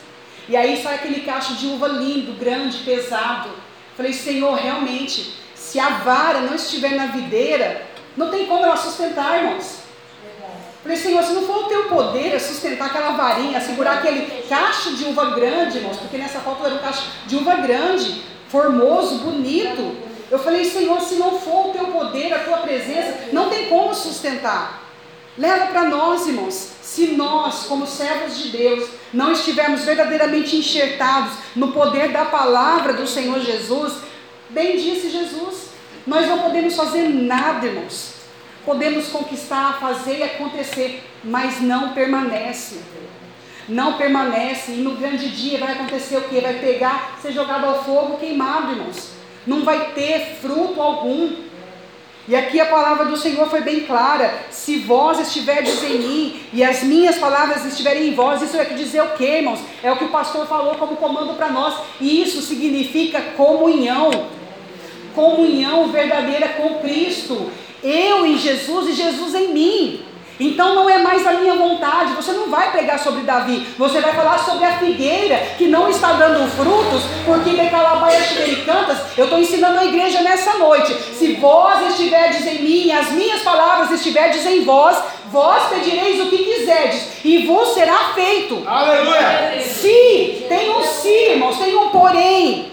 e aí sai aquele cacho de uva lindo, grande, pesado. Eu falei, Senhor, realmente, se a vara não estiver na videira, não tem como ela sustentar, irmãos. Falei, Senhor, se não for o teu poder sustentar aquela varinha, segurar aquele cacho de uva grande, irmãos, porque nessa foto era um cacho de uva grande, formoso, bonito. Eu falei, Senhor, se não for o teu poder, a tua presença, não tem como sustentar. Leva para nós, irmãos. Se nós, como servos de Deus, não estivermos verdadeiramente enxertados no poder da palavra do Senhor Jesus, bem disse Jesus, nós não podemos fazer nada, irmãos. Podemos conquistar, fazer e acontecer, mas não permanece. Não permanece, e no grande dia vai acontecer o que? Vai pegar, ser jogado ao fogo, queimado, irmãos. Não vai ter fruto algum. E aqui a palavra do Senhor foi bem clara: se vós estiverdes em mim e as minhas palavras estiverem em vós, isso é que dizer o que, irmãos? É o que o pastor falou como comando para nós, e isso significa comunhão, comunhão verdadeira com Cristo. Eu em Jesus e Jesus em mim. Então não é mais a minha vontade. Você não vai pregar sobre Davi. Você vai falar sobre a figueira que não está dando frutos, porque Becalabaia cantas. Eu estou ensinando a igreja nessa noite. Se vós estiverdes em mim, e as minhas palavras estiverdes em vós, vós pedireis o que quiserdes, e vos será feito. Aleluia! Se, tem um se, irmãos, tem um porém.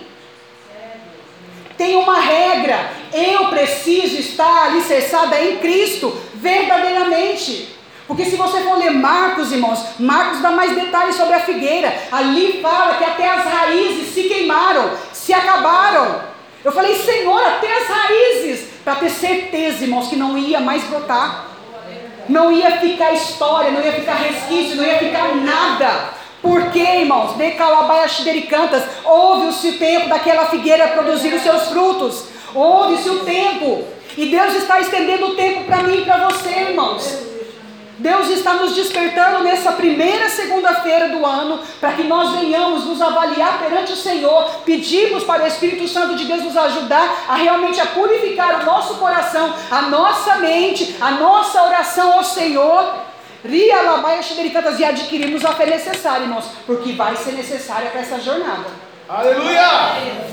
Tem uma regra. Eu preciso estar alicerçada em Cristo, verdadeiramente. Porque se você for ler Marcos, irmãos, Marcos dá mais detalhes sobre a figueira. Ali fala que até as raízes se queimaram, se acabaram. Eu falei, Senhor, até as raízes, para ter certeza, irmãos, que não ia mais brotar. Não ia ficar história, não ia ficar resquício, não ia ficar nada. Porque, irmãos, de calabaias cantas, houve-se o tempo daquela figueira produzir os seus frutos. Houve-se o tempo. E Deus está estendendo o tempo para mim e para você, irmãos. Deus está nos despertando nessa primeira segunda-feira do ano para que nós venhamos nos avaliar perante o Senhor, pedimos para o Espírito Santo de Deus nos ajudar a realmente a purificar o nosso coração, a nossa mente, a nossa oração ao Senhor e adquirimos a fé necessária, irmãos, porque vai ser necessária para essa jornada. Aleluia!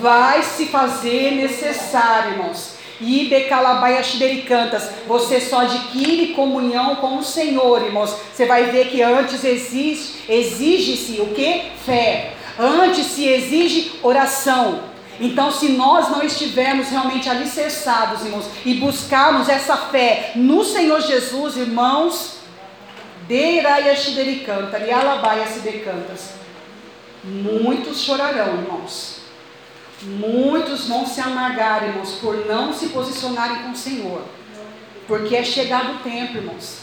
Vai se fazer necessário, irmãos. E de Calabaia Xidericantas, você só adquire comunhão com o Senhor, irmãos. Você vai ver que antes exige, exige-se o que? Fé. Antes se exige oração. Então, se nós não estivermos realmente alicerçados, irmãos, e buscarmos essa fé no Senhor Jesus, irmãos, Deiraia Xidericantas, Yalabaia Sidecantas. Muitos chorarão, irmãos. Muitos vão se amargar, irmãos, por não se posicionarem com o Senhor. Porque é chegado o tempo, irmãos.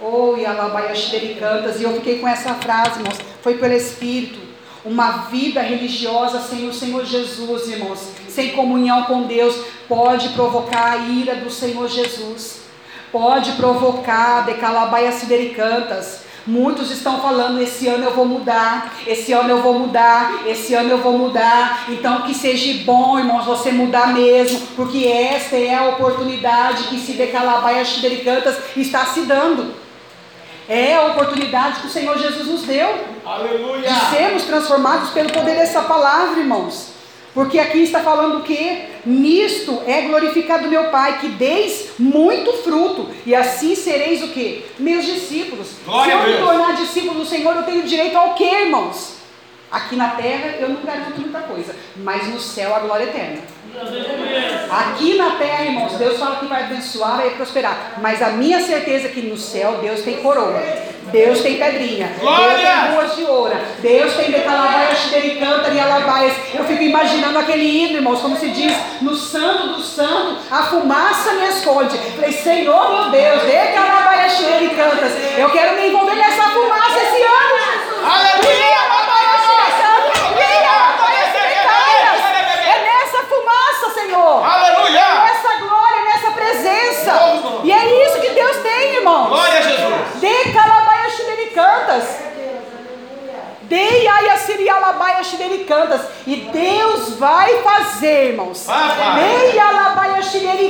Oh, Yalabaia Xidericantas. E eu fiquei com essa frase, irmãos. Foi pelo Espírito. Uma vida religiosa sem o Senhor Jesus, irmãos, sem comunhão com Deus, pode provocar a ira do Senhor Jesus pode provocar decalabaias sidericantas. Muitos estão falando: esse ano eu vou mudar, esse ano eu vou mudar, esse ano eu vou mudar. Então, que seja bom, irmãos, você mudar mesmo, porque esta é a oportunidade que se decalabaias sidericantas está se dando. É a oportunidade que o Senhor Jesus nos deu Aleluia. de sermos transformados pelo poder dessa palavra, irmãos. Porque aqui está falando o que? Nisto é glorificado meu Pai, que deis muito fruto, e assim sereis o que? Meus discípulos. Glória Se eu me tornar discípulo do Senhor, eu tenho direito ao que, irmãos? Aqui na terra eu não garanto muita coisa, mas no céu a glória é eterna. Aqui na terra, irmãos, Deus fala que vai abençoar, vai prosperar. Mas a minha certeza é que no céu Deus tem coroa. Deus tem pedrinha. Glória! Deus tem ruas de ouro. Deus tem decalabaias, xericanta e alabaias. Eu fico imaginando aquele hino, irmãos, como se diz, no santo do santo, a fumaça me esconde. Falei, Senhor meu Deus, decalabaias, xericantas. Eu quero me envolver nessa fumaça esse ano. Aleluia! Aleluia! Nessa glória, nessa presença. Deus, e é isso que Deus tem, irmão. Glória a Jesus. De Calabaias cantas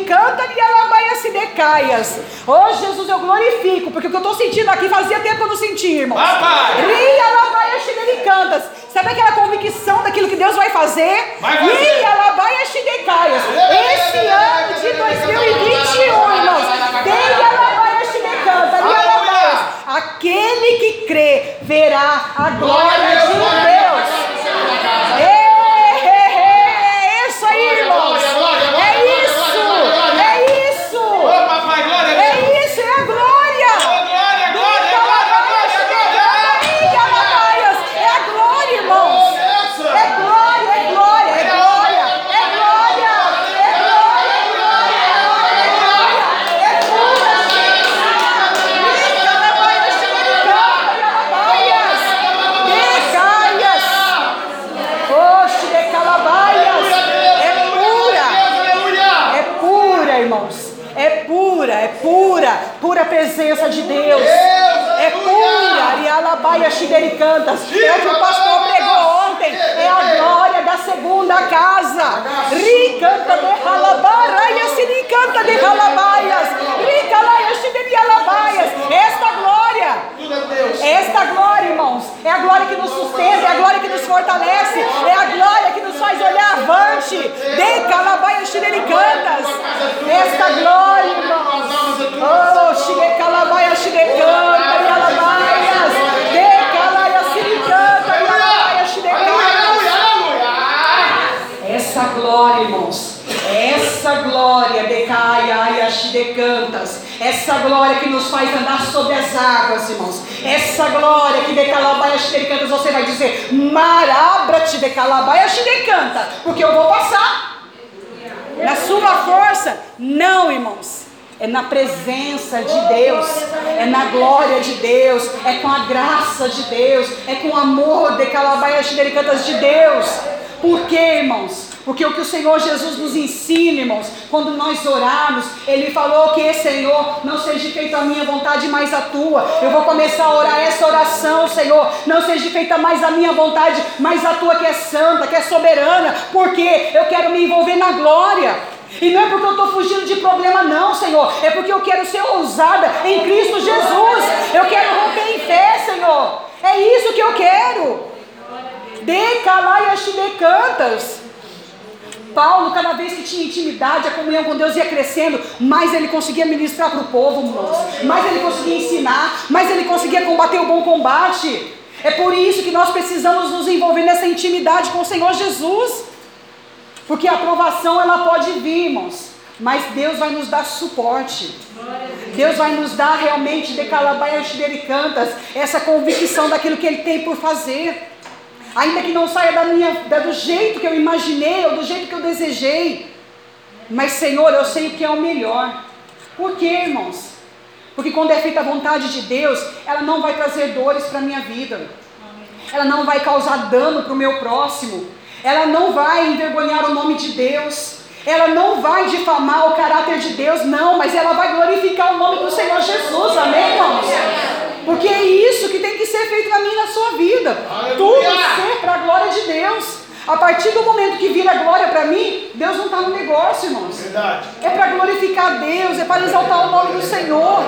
canta e alabaia sidecaias. Oh Jesus, eu glorifico, porque o que eu estou sentindo aqui fazia tempo que eu não sentia, irmãos. Meia alabaia cantas. Sabe aquela convicção daquilo que Deus vai fazer? Vai fazer. E alabaia sidecaias. Esse ano de 2021, irmãos. Meia alabaia sidecanta e alabaias. Aquele que crê verá a glória de Deus. Xidericantas. É o que o pastor pregou ontem. É a glória da segunda casa. Ricanta de halabaraia, siricanta de halabaias. Ricalaia xiderialabaias. Esta glória. Esta glória, irmãos. É a glória que nos sustenta. É a glória que nos fortalece. É a glória que nos faz olhar avante. De calabaia xidericantas. Esta glória, irmãos. Oh, Shige Calabaia, Shige canta, e alabaias, de Calaia, Shige canta, e alabaia, Shige Essa glória, irmãos, essa glória de Caia, Shige cantas, essa glória que nos faz andar sobre as águas, irmãos, essa glória que de Calabaia, Shige cantas, você vai dizer, Marabra-te de Calabaia, Shige canta, porque eu vou passar. Na sua força, não, irmãos. É na presença de Deus, é na glória de Deus, é com a graça de Deus, é com o amor de calabaias de Deus. Por quê, irmãos? Porque o que o Senhor Jesus nos ensina, irmãos, quando nós orarmos, Ele falou que, Senhor, não seja feita a minha vontade, mas a tua. Eu vou começar a orar essa oração, Senhor. Não seja feita mais a minha vontade, mas a tua que é santa, que é soberana. Porque eu quero me envolver na glória. E não é porque eu estou fugindo de problema, não, Senhor. É porque eu quero ser ousada em Cristo Jesus. Eu quero romper em fé, Senhor. É isso que eu quero. De calaias cantas. Paulo, cada vez que tinha intimidade, a comunhão com Deus ia crescendo, mais ele conseguia ministrar para o povo, irmãos. Mais ele conseguia ensinar, mais ele conseguia combater o bom combate. É por isso que nós precisamos nos envolver nessa intimidade com o Senhor Jesus. Porque a aprovação ela pode vir, irmãos, mas Deus vai nos dar suporte. Deus vai nos dar realmente de calabaias cantas essa convicção daquilo que Ele tem por fazer. Ainda que não saia da minha, da, do jeito que eu imaginei ou do jeito que eu desejei. Mas Senhor, eu sei que é o melhor. Por quê, irmãos? Porque quando é feita a vontade de Deus, ela não vai trazer dores para a minha vida. Ela não vai causar dano para o meu próximo ela não vai envergonhar o nome de Deus, ela não vai difamar o caráter de Deus, não, mas ela vai glorificar o nome do Senhor Jesus, amém, irmãos? Porque é isso que tem que ser feito na minha e na sua vida, tudo ser para a glória de Deus. A partir do momento que vira glória para mim, Deus não está no negócio, irmãos. Verdade. É para glorificar Deus, é para exaltar o nome do Senhor.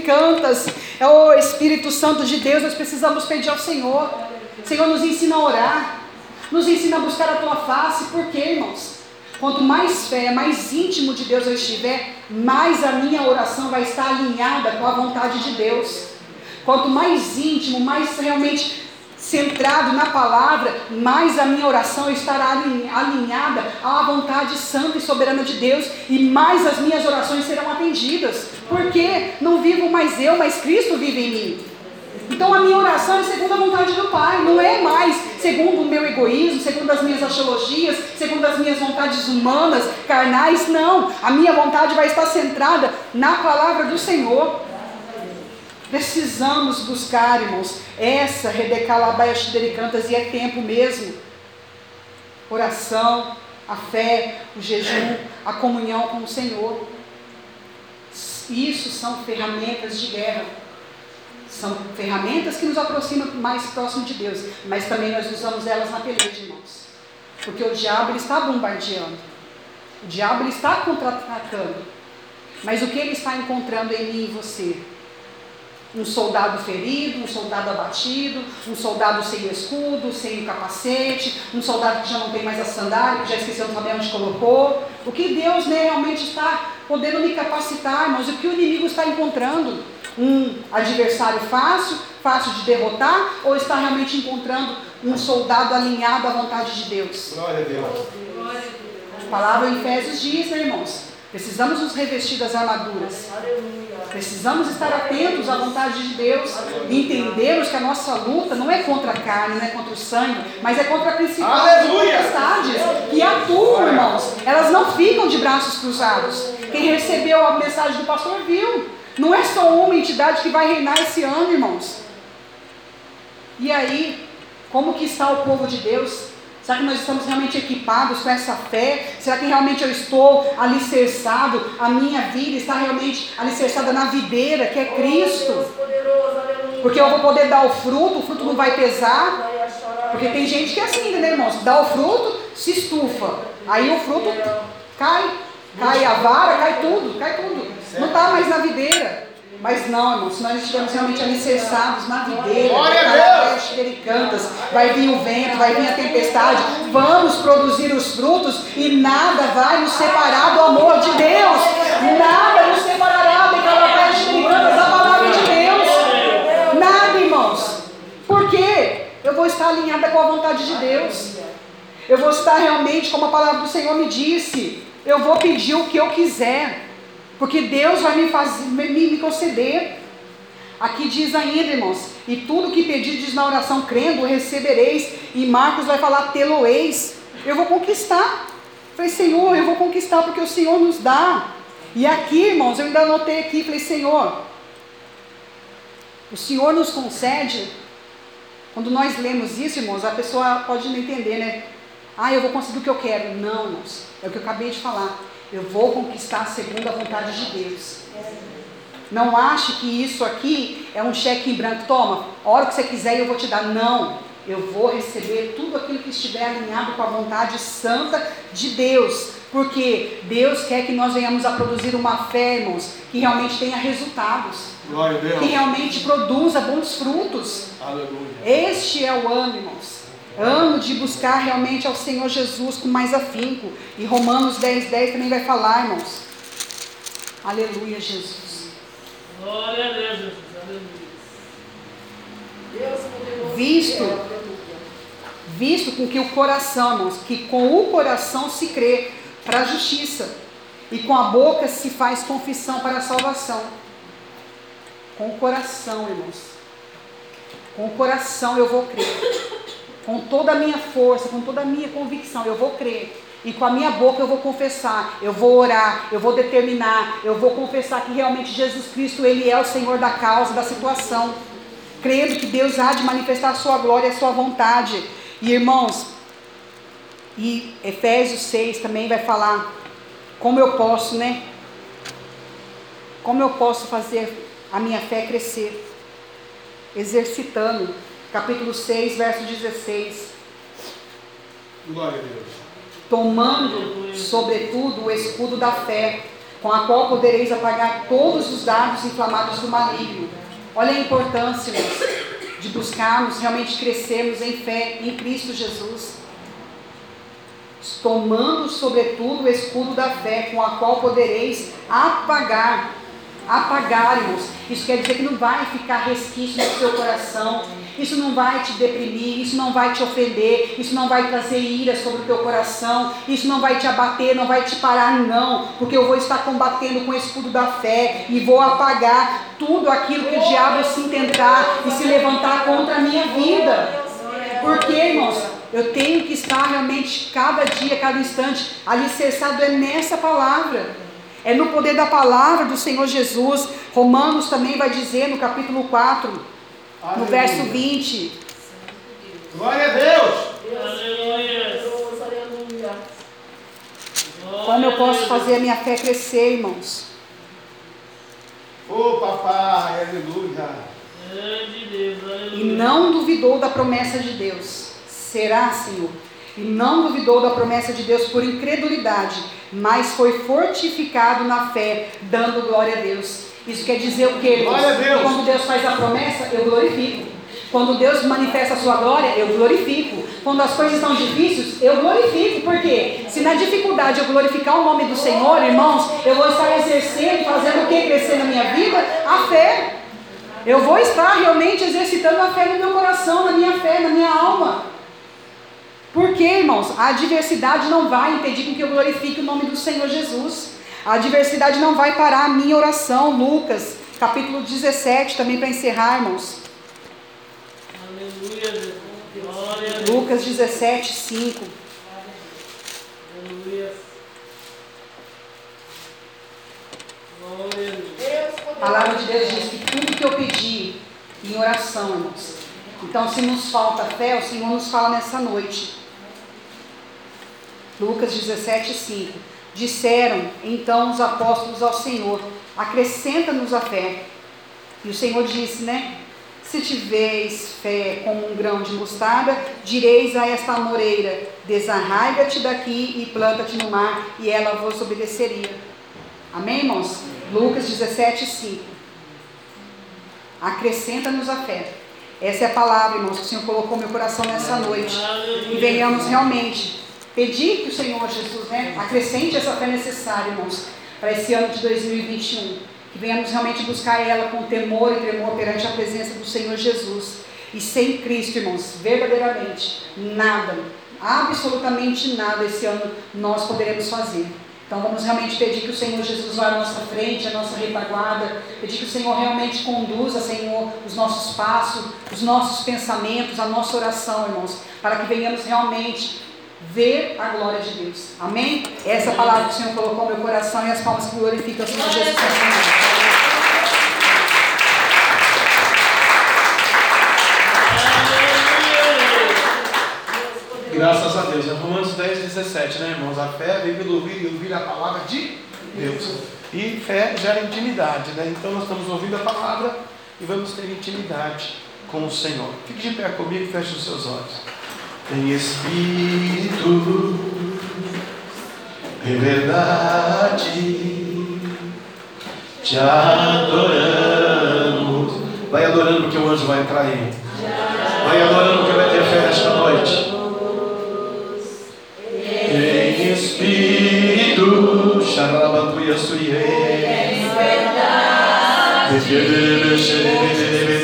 cantas. É o Espírito Santo de Deus, nós precisamos pedir ao Senhor. Senhor, nos ensina a orar. Nos ensina a buscar a tua face. Por quê, irmãos? Quanto mais fé, mais íntimo de Deus eu estiver, mais a minha oração vai estar alinhada com a vontade de Deus. Quanto mais íntimo, mais realmente centrado na palavra, mais a minha oração estará alinhada à vontade santa e soberana de Deus e mais as minhas orações serão atendidas. Porque não vivo mais eu, mas Cristo vive em mim. Então a minha oração é segundo a vontade do Pai, não é mais segundo o meu egoísmo, segundo as minhas axiologias, segundo as minhas vontades humanas, carnais, não. A minha vontade vai estar centrada na palavra do Senhor. Precisamos buscar, irmãos, essa Rebecalabaia Xidericantas e é tempo mesmo. Oração, a fé, o jejum, a comunhão com o Senhor. Isso são ferramentas de guerra. São ferramentas que nos aproximam mais próximo de Deus, mas também nós usamos elas na peleja, irmãos. Porque o diabo ele está bombardeando. O diabo ele está contra-atacando. Mas o que ele está encontrando em mim e você? Um soldado ferido, um soldado abatido, um soldado sem escudo, sem capacete, um soldado que já não tem mais a sandália, que já esqueceu de saber onde colocou. O que Deus né, realmente está podendo me capacitar, irmãos? O que o inimigo está encontrando? Um adversário fácil, fácil de derrotar, ou está realmente encontrando um soldado alinhado à vontade de Deus? Glória a Deus. A palavra em Efésios diz, né, irmãos? Precisamos nos revestir das armaduras. Precisamos estar atentos à vontade de Deus entendermos que a nossa luta não é contra a carne, não é contra o sangue, mas é contra Aleluia! potestades que atuam, irmãos. Elas não ficam de braços cruzados. Quem recebeu a mensagem do pastor viu. Não é só uma entidade que vai reinar esse ano, irmãos. E aí, como que está o povo de Deus? Será que nós estamos realmente equipados com essa fé? Será que realmente eu estou alicerçado? A minha vida está realmente alicerçada na videira, que é Cristo? Porque eu vou poder dar o fruto, o fruto não vai pesar. Porque tem gente que é assim, né, irmãos? Dá o fruto, se estufa. Aí o fruto cai. Cai a vara, cai tudo, cai tudo. Não está mais na videira. Mas não, irmãos, se nós estivermos realmente alicerçados na videira, Glória a cantas, vai vir o vento, vai vir a tempestade, vamos produzir os frutos e nada vai nos separar do amor de Deus. Nada nos separará de cantas da palavra de Deus. Nada, irmãos. Por quê? Eu vou estar alinhada com a vontade de Deus. Eu vou estar realmente, como a palavra do Senhor me disse, eu vou pedir o que eu quiser. Porque Deus vai me, fazer, me, me conceder. Aqui diz ainda, irmãos, e tudo que pedirdes na oração crendo, recebereis. E Marcos vai falar, tê-lo-eis. Eu vou conquistar. Falei, Senhor, eu vou conquistar porque o Senhor nos dá. E aqui, irmãos, eu ainda anotei aqui, falei, Senhor, o Senhor nos concede. Quando nós lemos isso, irmãos, a pessoa pode não entender, né? Ah, eu vou conseguir o que eu quero. Não, irmãos, é o que eu acabei de falar. Eu vou conquistar segundo a vontade de Deus. Não ache que isso aqui é um cheque em branco. Toma, a hora que você quiser eu vou te dar. Não. Eu vou receber tudo aquilo que estiver alinhado com a vontade santa de Deus. Porque Deus quer que nós venhamos a produzir uma fé, irmãos, que realmente tenha resultados. Glória a Deus. Que realmente produza bons frutos. Aleluia. Este é o ano, irmãos. Ano de buscar realmente ao Senhor Jesus com mais afinco. E Romanos 10, 10 também vai falar, irmãos. Aleluia, Jesus. Glória a Deus, Jesus. Aleluia. Visto, visto com que o coração, irmãos, que com o coração se crê para a justiça, e com a boca se faz confissão para a salvação. Com o coração, irmãos. Com o coração eu vou crer com toda a minha força, com toda a minha convicção, eu vou crer. E com a minha boca eu vou confessar, eu vou orar, eu vou determinar, eu vou confessar que realmente Jesus Cristo, Ele é o Senhor da causa, da situação. Crendo que Deus há de manifestar a sua glória a sua vontade. E irmãos, e Efésios 6 também vai falar como eu posso, né? Como eu posso fazer a minha fé crescer? Exercitando capítulo 6, verso 16. Glória a Deus. Tomando, sobretudo, o escudo da fé, com a qual podereis apagar todos os dados inflamados do maligno. Olha a importância de buscarmos realmente crescermos em fé em Cristo Jesus. Tomando, sobretudo, o escudo da fé, com a qual podereis apagar apagar, irmãos. Isso quer dizer que não vai ficar resquício no seu coração. Isso não vai te deprimir, isso não vai te ofender, isso não vai trazer ira sobre o teu coração, isso não vai te abater, não vai te parar, não, porque eu vou estar combatendo com o escudo da fé e vou apagar tudo aquilo que o diabo se intentar e se levantar contra a minha vida. Porque, irmãos, eu tenho que estar realmente cada dia, cada instante alicerçado é nessa palavra. É no poder da palavra do Senhor Jesus. Romanos também vai dizer no capítulo 4, Aleluia. no verso 20. Glória a Deus! Aleluia. Como eu posso fazer a minha fé crescer, irmãos? Ô oh, papai, aleluia! Grande Deus, E não duvidou da promessa de Deus. Será, Senhor? E não duvidou da promessa de Deus por incredulidade, mas foi fortificado na fé, dando glória a Deus. Isso quer dizer o quê? Deus. Quando Deus faz a promessa, eu glorifico. Quando Deus manifesta a sua glória, eu glorifico. Quando as coisas estão difíceis, eu glorifico. Por quê? Se na dificuldade eu glorificar o nome do Senhor, irmãos, eu vou estar exercendo, fazendo o que crescer na minha vida? A fé. Eu vou estar realmente exercitando a fé no meu coração, na minha fé, na minha alma. Por quê, irmãos? A adversidade não vai impedir que eu glorifique o nome do Senhor Jesus. A adversidade não vai parar a minha oração. Lucas, capítulo 17, também para encerrar, irmãos. Aleluia, Deus. Glória a Deus. Lucas 17, 5. Aleluia. Glória a Deus. A palavra de Deus diz que tudo que eu pedi em oração, irmãos. Então, se nos falta fé, o Senhor nos fala nessa noite. Lucas 17, 5. Disseram então os apóstolos ao Senhor: acrescenta-nos a fé. E o Senhor disse, né? Se tiveis fé como um grão de mostarda, direis a esta amoreira: desarraiga-te daqui e planta-te no mar, e ela vos obedeceria. Amém, irmãos? Lucas 17, 5. Acrescenta-nos a fé. Essa é a palavra, irmãos, que o Senhor colocou no meu coração nessa noite. E venhamos realmente pedir que o Senhor Jesus né, acrescente essa fé necessária, irmãos, para esse ano de 2021. Que venhamos realmente buscar ela com temor e tremor perante a presença do Senhor Jesus. E sem Cristo, irmãos, verdadeiramente, nada, absolutamente nada esse ano nós poderemos fazer. Então vamos realmente pedir que o Senhor Jesus vá à nossa frente, à nossa retaguarda, pedir que o Senhor realmente conduza, Senhor, os nossos passos, os nossos pensamentos, a nossa oração, irmãos, para que venhamos realmente ver a glória de Deus. Amém? Essa palavra que o Senhor colocou no meu coração e as palmas que glorificam o Senhor noite. Graças a Deus. É Romanos 10, 17, né, irmãos? A fé vem pelo ouvir e ouvir a palavra de Deus. E fé gera intimidade, né? Então nós estamos ouvindo a palavra e vamos ter intimidade com o Senhor. Fique de pé comigo e feche os seus olhos. Em espírito, em verdade, te adoramos. Vai adorando porque o anjo vai entrar aí. Vai adorando porque vai ter fé nesta noite. Em espírito, Xarabatuia Suriê. Orada,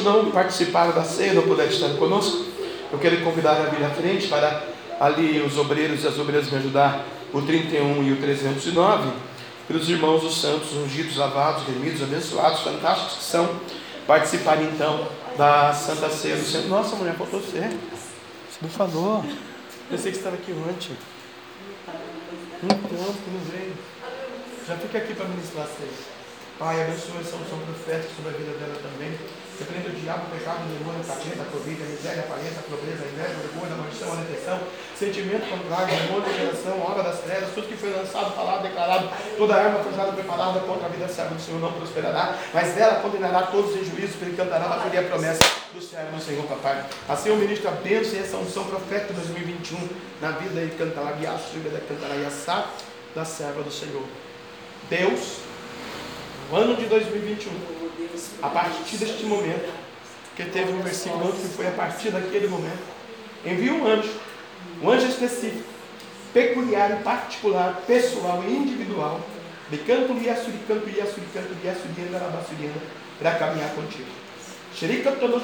que não participaram da ceia, não puderam estar conosco, eu quero convidar a vir à frente para ali os obreiros e as obreiras me ajudar o 31 e o 309, pelos irmãos os santos, ungidos, lavados, remidos, abençoados, fantásticos que são, participarem então da Santa Ceia do Senhor. Nossa, mulher, faltou você. Você não falou. Eu sei que estava aqui ontem. Então, porque não veio. Já fica aqui para ministrar a ceia. Pai, abençoa essa unção profética sobre a vida dela também. Repreenda o diabo, o pecado, o demônio, a capeta, a covid, a miséria, a a pobreza, a inveja, a vergonha, a maldição, a depressão, sentimento contrário, demônio, a geração, obra das trevas, tudo que foi lançado, falado, declarado, toda arma forjada, preparada contra a vida serva do Senhor não prosperará, mas ela condenará todos em juízo, porque cantará a a promessa do servo do Senhor, papai. Assim o ministro a bênção e essa unção profética 2021 na vida e cantará guiaço, cantará Yassá da serva do Senhor. Deus, no ano de 2021, a partir deste momento, que teve um versículo outro que foi a partir daquele momento, envia um anjo, um anjo específico, peculiar e particular, pessoal e individual, de canto e assuricanto e assuricanto e assuriana, arabassuriana, para caminhar contigo. Xerica, todo,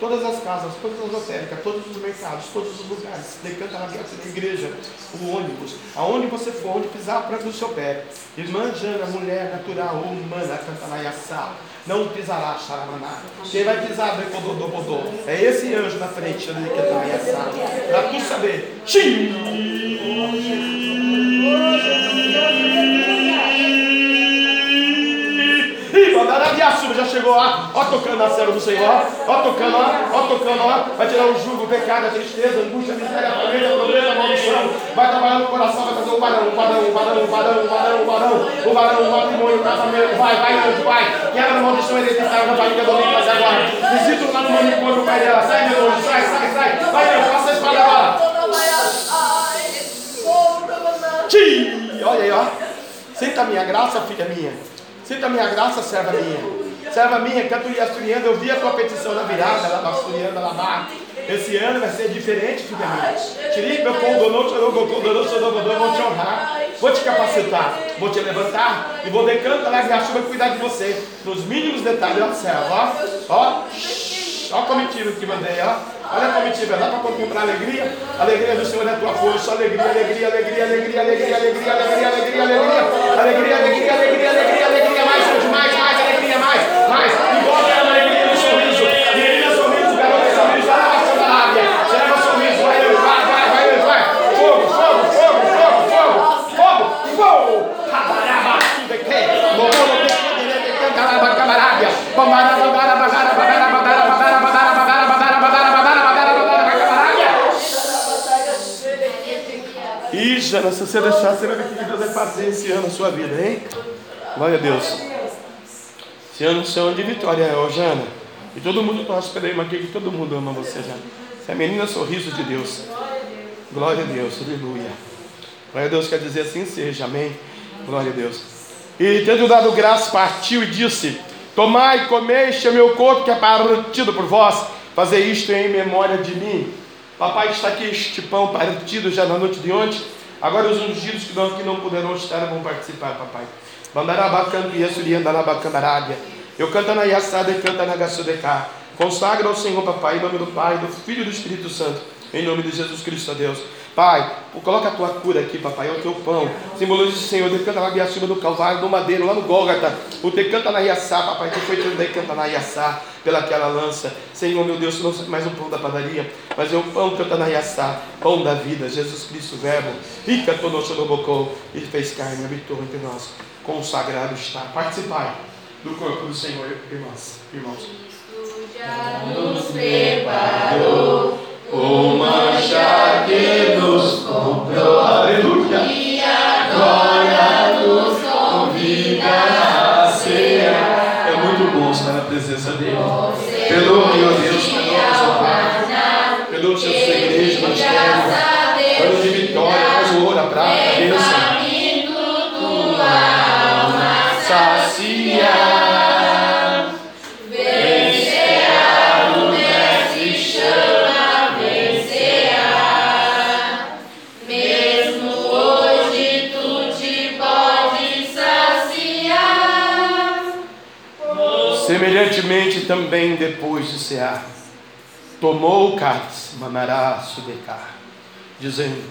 todas as casas, todas as lotéricas, todos os mercados, todos os lugares, decanta na da igreja, o ônibus, aonde você for, onde pisar para o seu pé. Irmã Jana, mulher natural humana, canta na Yassá, não pisará, xaramaná. Quem vai pisar, bodô, É esse anjo na frente, ali, canta na Yassá. Para tu saber. Xiii. já chegou lá, ó tocando na cela do Senhor, ó tocando, ó, ó tocando, ó, vai tirar o jugo, o pecado, a tristeza, a angústia, a miséria, a pobreza, a pobreza, a maldição, vai trabalhar no coração, vai fazer o varão, o varão, o varão, o varão, o varão, o varão, o varão, o matrimônio, o casamento, vai, vai, anjo, vai, quebra a maldição hereditária da barriga do homem, mas agora, visita lá no manicômio o pai dela, sai, meu anjo, sai, sai, sai, vai, anjo, passa a espada agora. Olha aí, ó. Senta a minha graça, filha minha. Sinta a minha graça, serva minha. Serva minha, cantoria asturiana, eu vi a tua petição na virada, lá asturiana, lá Esse ano vai ser diferente, filha minha. Tiripe, eu condonou, chorou, condonou, chorou, vou te honrar, vou te capacitar, vou te levantar e vou decantar lá a chuva cuidar de você. Nos mínimos detalhes, ó, serva, ó. Ó, ó a comitiva que mandei, ó. Olha a comitiva, dá para comprar alegria? Alegria do Senhor é a tua força, alegria, alegria, alegria, alegria, alegria, alegria, alegria, alegria, alegria, alegria, alegria, alegria, alegria, alegria, alegria, mais, mais, mais, alegria, mais, mais, envolve a alegria do sorriso, menina sorriso, garota sorriso, alabação da lábia, serva sorriso, vai, vai, vai, vai, vai, fogo, fogo, fogo, fogo, fogo, fogo, fogo, rabaraba, tudo aqui, morro, não tem que ter, cantaraba, camarada, bamaraba, bamaraba, bamaraba, bamaraba, Ih, Jana, se você deixar, você vai ver o que Deus vai fazer esse ano na sua vida, hein? Glória a Deus. Esse ano é um ano de vitória, ó, Jana. E todo mundo torce ele, aqui que todo mundo ama você, Jana. Você é a menina sorriso de Deus. Glória a Deus, aleluia. Glória a Deus quer dizer assim seja, amém? Glória a Deus. E tendo dado graça, partiu e disse: Tomai, comei, este é meu corpo que é partido por vós. Fazer isto em memória de mim. Papai, está aqui este pão partido já na noite de ontem, Agora os ungidos que não, que não puderam estar vão participar, papai. Bandarabacanto e Assuriandalabacandarábia. Eu canto na Yassada e canta na Gassudecá. Consagra ao Senhor, papai, em nome do Pai, do Filho e do Espírito Santo. Em nome de Jesus Cristo, a Deus. Pai, coloca a tua cura aqui, papai, é o teu pão. Simboliza o Senhor, decanta na Biaçuba do Calvário, do Madeiro, lá no Gólgata. O decanta na Iaçá, papai, que foi teu decanta na Iaçá, pelaquela lança. Senhor, meu Deus, não mais um pão da padaria, mas é o pão canta na Iaçá, pão da vida, Jesus Cristo, verbo. Rica tonosso no bocô, e fez carne, habitou entre nós. Consagrado está. Participar do corpo do Senhor, irmãs, irmãos. Já nos preparou O mancha que nos comprou, aleluia. e agora nos convida a ceia. É muito bom estar na presença dele. Perdoa, meu Deus, perdoa Pai. Perdoa seu sua igreja, ministério. Semelhantemente também depois de cear, tomou o cálice, manará sudecar, dizendo: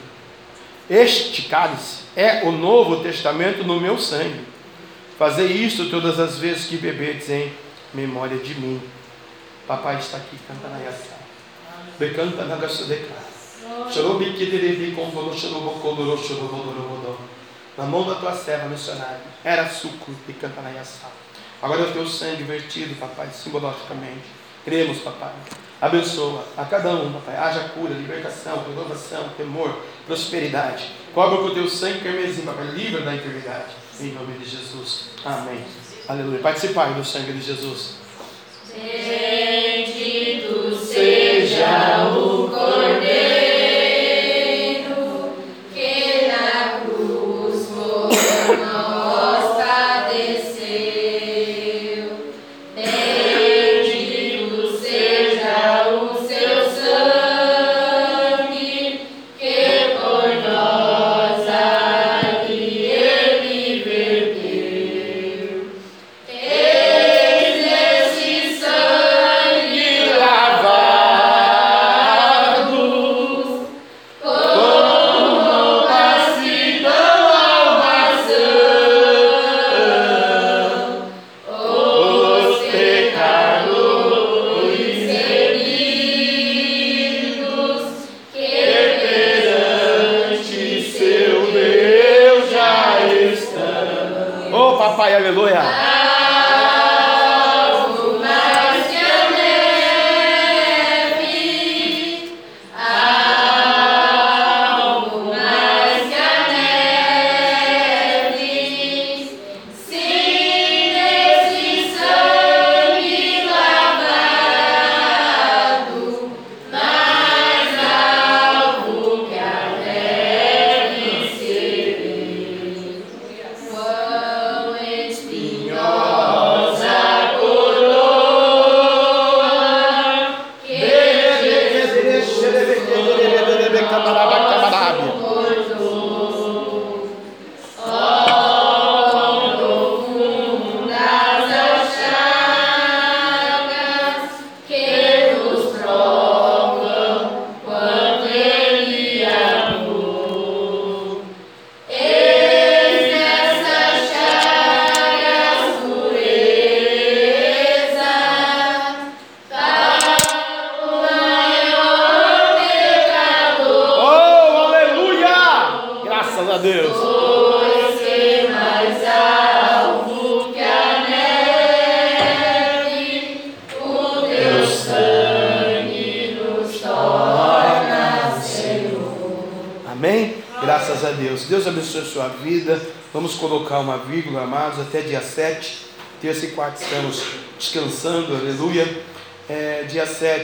Este cálice é o novo testamento no meu sangue. Fazei isto todas as vezes que beberdes em memória de mim. Papai está aqui, canta na yassá. Decanta na chorobodorobodó. Na mão da tua serva missionária era suco e canta na yassá. Agora é o teu sangue vertido, papai, simbologicamente. Cremos, papai. Abençoa a cada um, papai. Haja cura, libertação, renovação, temor, prosperidade. Cobre com o teu sangue carmesim, papai. Livra da enfermidade. Em nome de Jesus. Amém. Aleluia. Participai do sangue de Jesus. Bendito seja o Cordeiro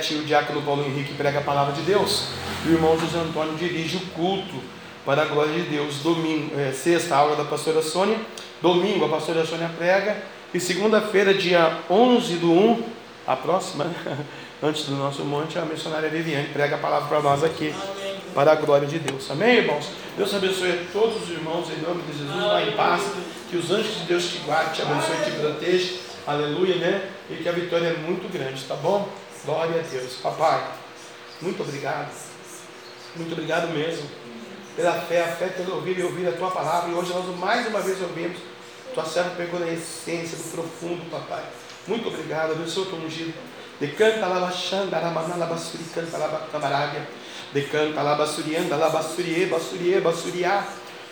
7, o diácono Paulo Henrique prega a palavra de Deus. E o irmão José Antônio dirige o culto para a glória de Deus. Domingo, é, sexta, aula da pastora Sônia. Domingo, a pastora Sônia prega. E segunda-feira, dia 11 do 1, a próxima, antes do nosso monte, a missionária Viviane prega a palavra para nós aqui. para a glória de Deus. Amém, irmãos? Deus abençoe a todos os irmãos em nome de Jesus. Vá em paz. Que os anjos de Deus te guardem, te abençoe te proteja. Aleluia, né? E que a vitória é muito grande, tá bom? Glória a Deus. Papai, muito obrigado. Muito obrigado mesmo. Pela fé, a fé pelo ouvir e ouvir a tua palavra. E hoje nós mais uma vez ouvimos. Tua serva pegou na essência do profundo, papai. Muito obrigado. Abençoa o teu ungido. Decanta lá baixando, aramanala basuri, canta lá camarábia. Decanta lá basurianda, lá basurie, basurie, basuriá.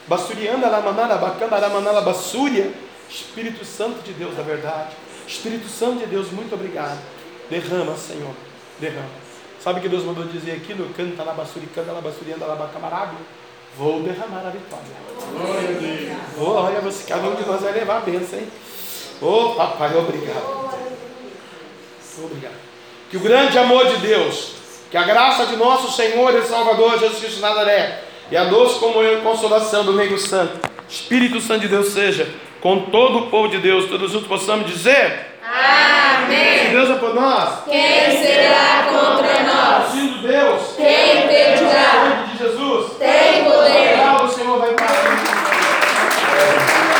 Basurianda lá manala bacana, aramanala basúria. Espírito Santo de Deus da verdade. Espírito Santo de Deus, muito obrigado. Derrama, Senhor. Derrama. Sabe o que Deus mandou dizer aqui no canta lá basuri, canta basurianda, lá bacamarábia? Vou derramar a vitória. Oh, olha, você, cada um de nós vai levar a bênção, hein? Oh, papai, obrigado. Obrigado. Que o grande amor de Deus, que a graça de nosso Senhor e Salvador Jesus Cristo de Nazaré, e a doce comunhão e consolação do Meio Santo, Espírito Santo de Deus seja com todo o povo de Deus, todos juntos possamos dizer: Amém. Se Deus é por nós, quem será contra nós? Sendo Deus, quem impedirá? nome de Jesus tem poder. O Senhor vai para